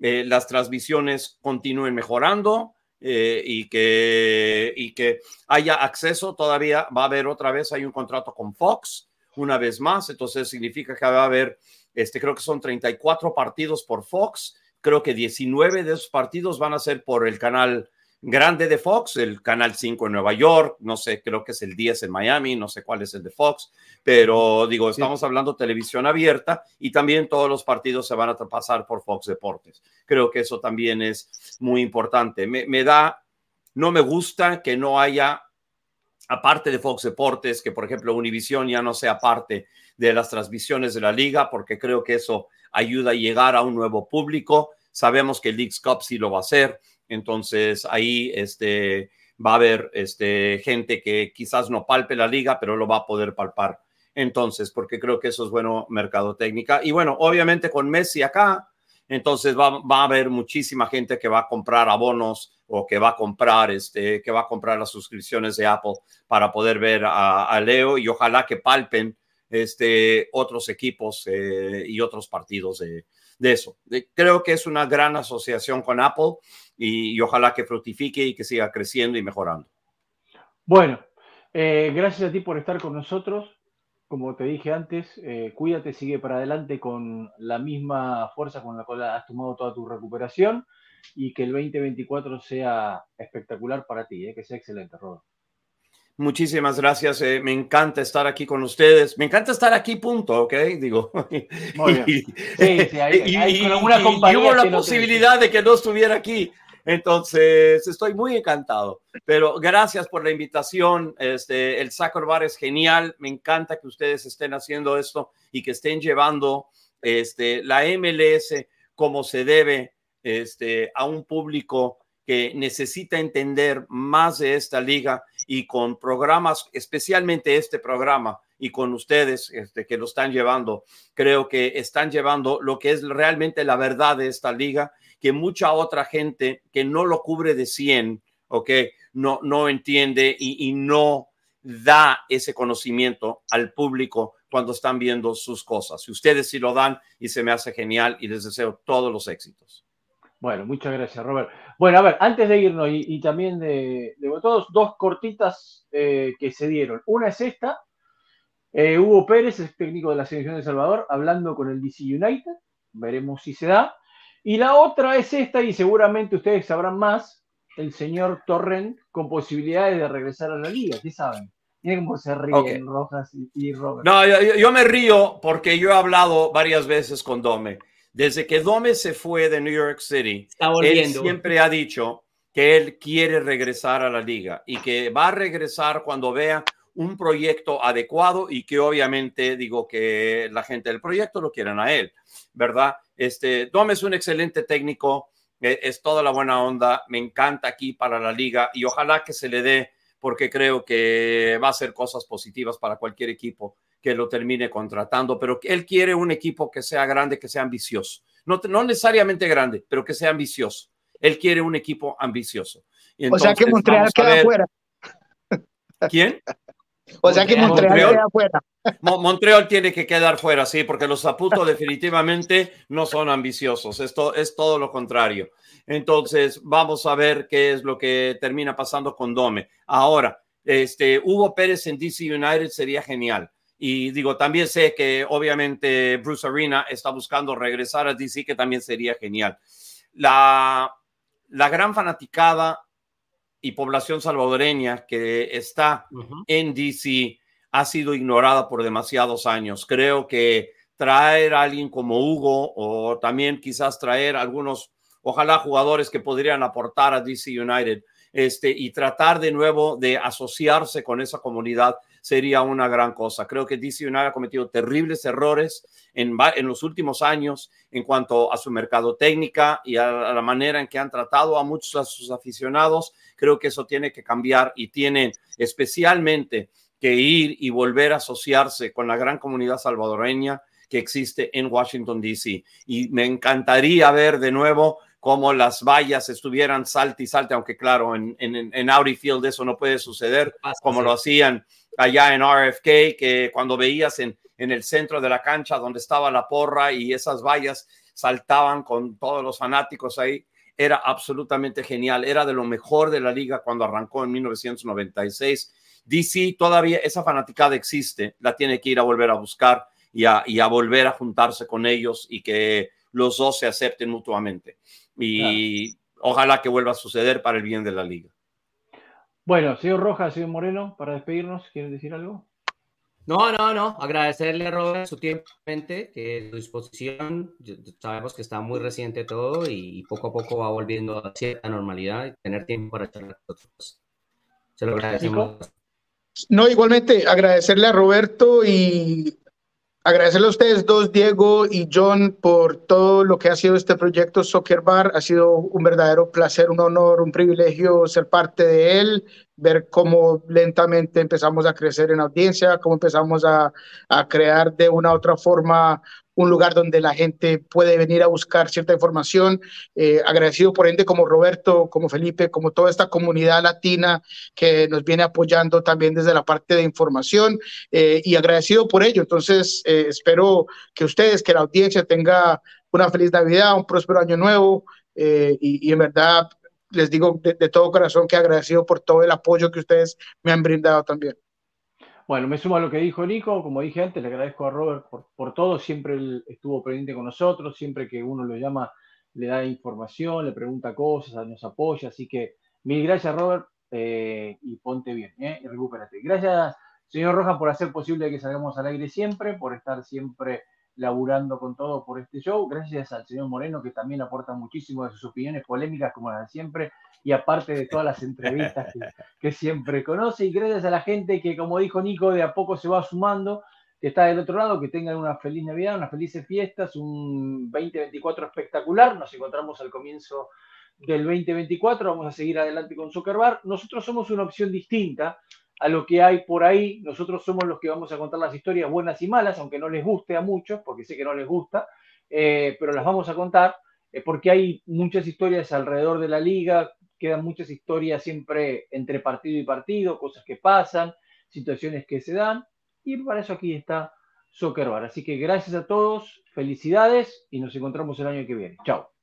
eh, las transmisiones continúen mejorando eh, y, que, y que haya acceso. Todavía va a haber otra vez, hay un contrato con Fox una vez más. Entonces significa que va a haber, este, creo que son 34 partidos por Fox. Creo que 19 de esos partidos van a ser por el canal grande de Fox, el Canal 5 en Nueva York, no sé, creo que es el 10 en Miami, no sé cuál es el de Fox, pero digo, estamos hablando televisión abierta y también todos los partidos se van a pasar por Fox Deportes. Creo que eso también es muy importante. Me, me da, no me gusta que no haya, aparte de Fox Deportes, que por ejemplo Univision ya no sea parte de las transmisiones de la liga, porque creo que eso ayuda a llegar a un nuevo público. Sabemos que el Leagues Cup sí lo va a hacer entonces ahí este, va a haber este, gente que quizás no palpe la liga, pero lo va a poder palpar. Entonces, porque creo que eso es bueno mercadotecnia. Y bueno, obviamente con Messi acá, entonces va, va, a haber muchísima gente que va a comprar abonos o que va a comprar, este, que va a comprar las suscripciones de Apple para poder ver a, Leo y ojalá que palpen este, otros equipos eh, y otros partidos de, de eso. Creo que es una gran asociación con Apple y, ojalá que fructifique y que siga creciendo y mejorando. Bueno, eh, gracias a ti por estar con nosotros. como te dije antes, eh, cuídate, sigue para adelante con la misma fuerza con la cual has tomado toda tu recuperación y que el 2024 sea espectacular para ti, eh, que sea excelente, Robert. Muchísimas gracias. Eh, me encanta estar aquí con ustedes. Me encanta estar aquí, punto, ¿ok? Digo. Muy bien. Sí, sí, hay, y, hubo la posibilidad de que no estuviera aquí. Entonces, estoy muy encantado. Pero gracias por la invitación. Este, el Sacro Bar es genial. Me encanta que ustedes estén haciendo esto y que estén llevando este, la MLS como se debe este, a un público que necesita entender más de esta liga y con programas, especialmente este programa y con ustedes este, que lo están llevando, creo que están llevando lo que es realmente la verdad de esta liga, que mucha otra gente que no lo cubre de 100, ¿ok? No, no entiende y, y no da ese conocimiento al público cuando están viendo sus cosas. Y ustedes sí lo dan y se me hace genial y les deseo todos los éxitos. Bueno, muchas gracias, Robert. Bueno, a ver, antes de irnos y, también de, todos, dos cortitas eh, que se dieron. Una es esta. Eh, Hugo Pérez, es técnico de la selección de Salvador, hablando con el DC United. Veremos si se da. Y la otra es esta, y seguramente ustedes sabrán más, el señor Torrent con posibilidades de regresar a la liga, ¿qué saben? Miren cómo se ríen Rojas y, Robert. No, yo, me río porque yo he hablado varias veces con Dome. Desde que Dome se fue de New York City, él siempre ha dicho que él quiere regresar a la liga y que va a regresar cuando vea un proyecto adecuado y que obviamente digo que la gente del proyecto lo quieren a él, ¿verdad? Este, Dome es un excelente técnico, e, es toda la buena onda, me encanta aquí para la liga y ojalá que se le dé porque creo que va a hacer cosas positivas para cualquier equipo que lo termine contratando, pero él quiere un equipo que sea grande, que sea ambicioso. No, no necesariamente grande, pero que sea ambicioso. Él quiere un equipo ambicioso. o sea que Montreal queda afuera. ¿Quién? O sea que Montreal, queda afuera. Montreal tiene que quedar fuera, sí, porque los Zaputo definitivamente no son ambiciosos. Esto es todo lo contrario. Entonces, vamos a ver qué es lo que termina pasando con Dome. Ahora, este, Hugo Pérez en DC United sería genial. Y digo, también sé que obviamente Bruce Arena está buscando regresar a DC, que también sería genial. La, la gran fanaticada y población salvadoreña que está en DC ha sido ignorada por demasiados años. Creo que traer a alguien como Hugo o también quizás traer algunos, ojalá jugadores que podrían aportar a DC United este, y tratar de nuevo de asociarse con esa comunidad sería una gran cosa. Creo que DC United ha cometido terribles errores en, en los últimos años en cuanto a su mercado técnica y a, la manera en que han tratado a muchos de sus aficionados. Creo que eso tiene que cambiar y tienen especialmente que ir y volver a asociarse con la gran comunidad salvadoreña que existe en Washington, D.C. Y me encantaría ver de nuevo cómo las vallas estuvieran salte y salte, aunque claro, en, en, en Audi Field eso no puede suceder como lo hacían allá en RFK, que cuando veías en, en el centro de la cancha donde estaba la porra y esas vallas saltaban con todos los fanáticos ahí, era absolutamente genial, era de lo mejor de la liga cuando arrancó en 1996. DC todavía, esa fanaticada existe, la tiene que ir a volver a buscar y a, y a volver a juntarse con ellos y que los dos se acepten mutuamente. Y ojalá que vuelva a suceder para el bien de la liga. Bueno, señor Rojas, señor Moreno, para despedirnos, ¿quieren decir algo? No, no, no. Agradecerle a Robert su tiempo, que su disposición. Sabemos que está muy reciente todo y poco a poco va volviendo a cierta normalidad y tener tiempo para charlar con nosotros. Se lo agradecemos. No, igualmente agradecerle a Roberto y Agradecerle a ustedes dos, Diego y John, por todo lo que ha sido este proyecto Soccer Bar. Ha sido un verdadero placer, un honor, un privilegio ser parte de él, ver cómo lentamente empezamos a crecer en audiencia, cómo empezamos a, a crear de una u otra forma un lugar donde la gente puede venir a buscar cierta información. Eh, agradecido por ende como Roberto, como Felipe, como toda esta comunidad latina que nos viene apoyando también desde la parte de información eh, y agradecido por ello. Entonces, eh, espero que ustedes, que la audiencia tenga una feliz Navidad, un próspero año nuevo y, en verdad les digo de, de todo corazón que agradecido por todo el apoyo que ustedes me han brindado también. Bueno, me sumo a lo que dijo Nico, como dije antes, le agradezco a Robert por, todo, siempre él estuvo pendiente con nosotros, siempre que uno lo llama le da información, le pregunta cosas, nos apoya, así que mil gracias Robert. Eh, y ponte bien ¿eh? y recupérate. Gracias señor Rojas por hacer posible que salgamos al aire siempre, por estar siempre laburando con todo por este show. Gracias al señor Moreno, que también aporta muchísimo de sus opiniones polémicas, como las de siempre, y aparte de todas las entrevistas que, siempre conoce. Y gracias a la gente que, como dijo Nico, de a poco se va sumando, que está del otro lado, que tengan una feliz Navidad, unas felices fiestas, un 2024 espectacular. Nos encontramos al comienzo del 2024. Vamos a seguir adelante con Bar. Nosotros somos una opción distinta a lo que hay por ahí. Nosotros somos los que vamos a contar las historias buenas y malas, aunque no les guste a muchos, porque sé que no les gusta, eh, pero las vamos a contar eh, porque hay muchas historias alrededor de la liga, quedan muchas historias siempre entre partido y partido, cosas que pasan, situaciones que se dan, y para eso aquí está Soccer Bar. Así que gracias a todos, felicidades y nos encontramos el año que viene. Chao.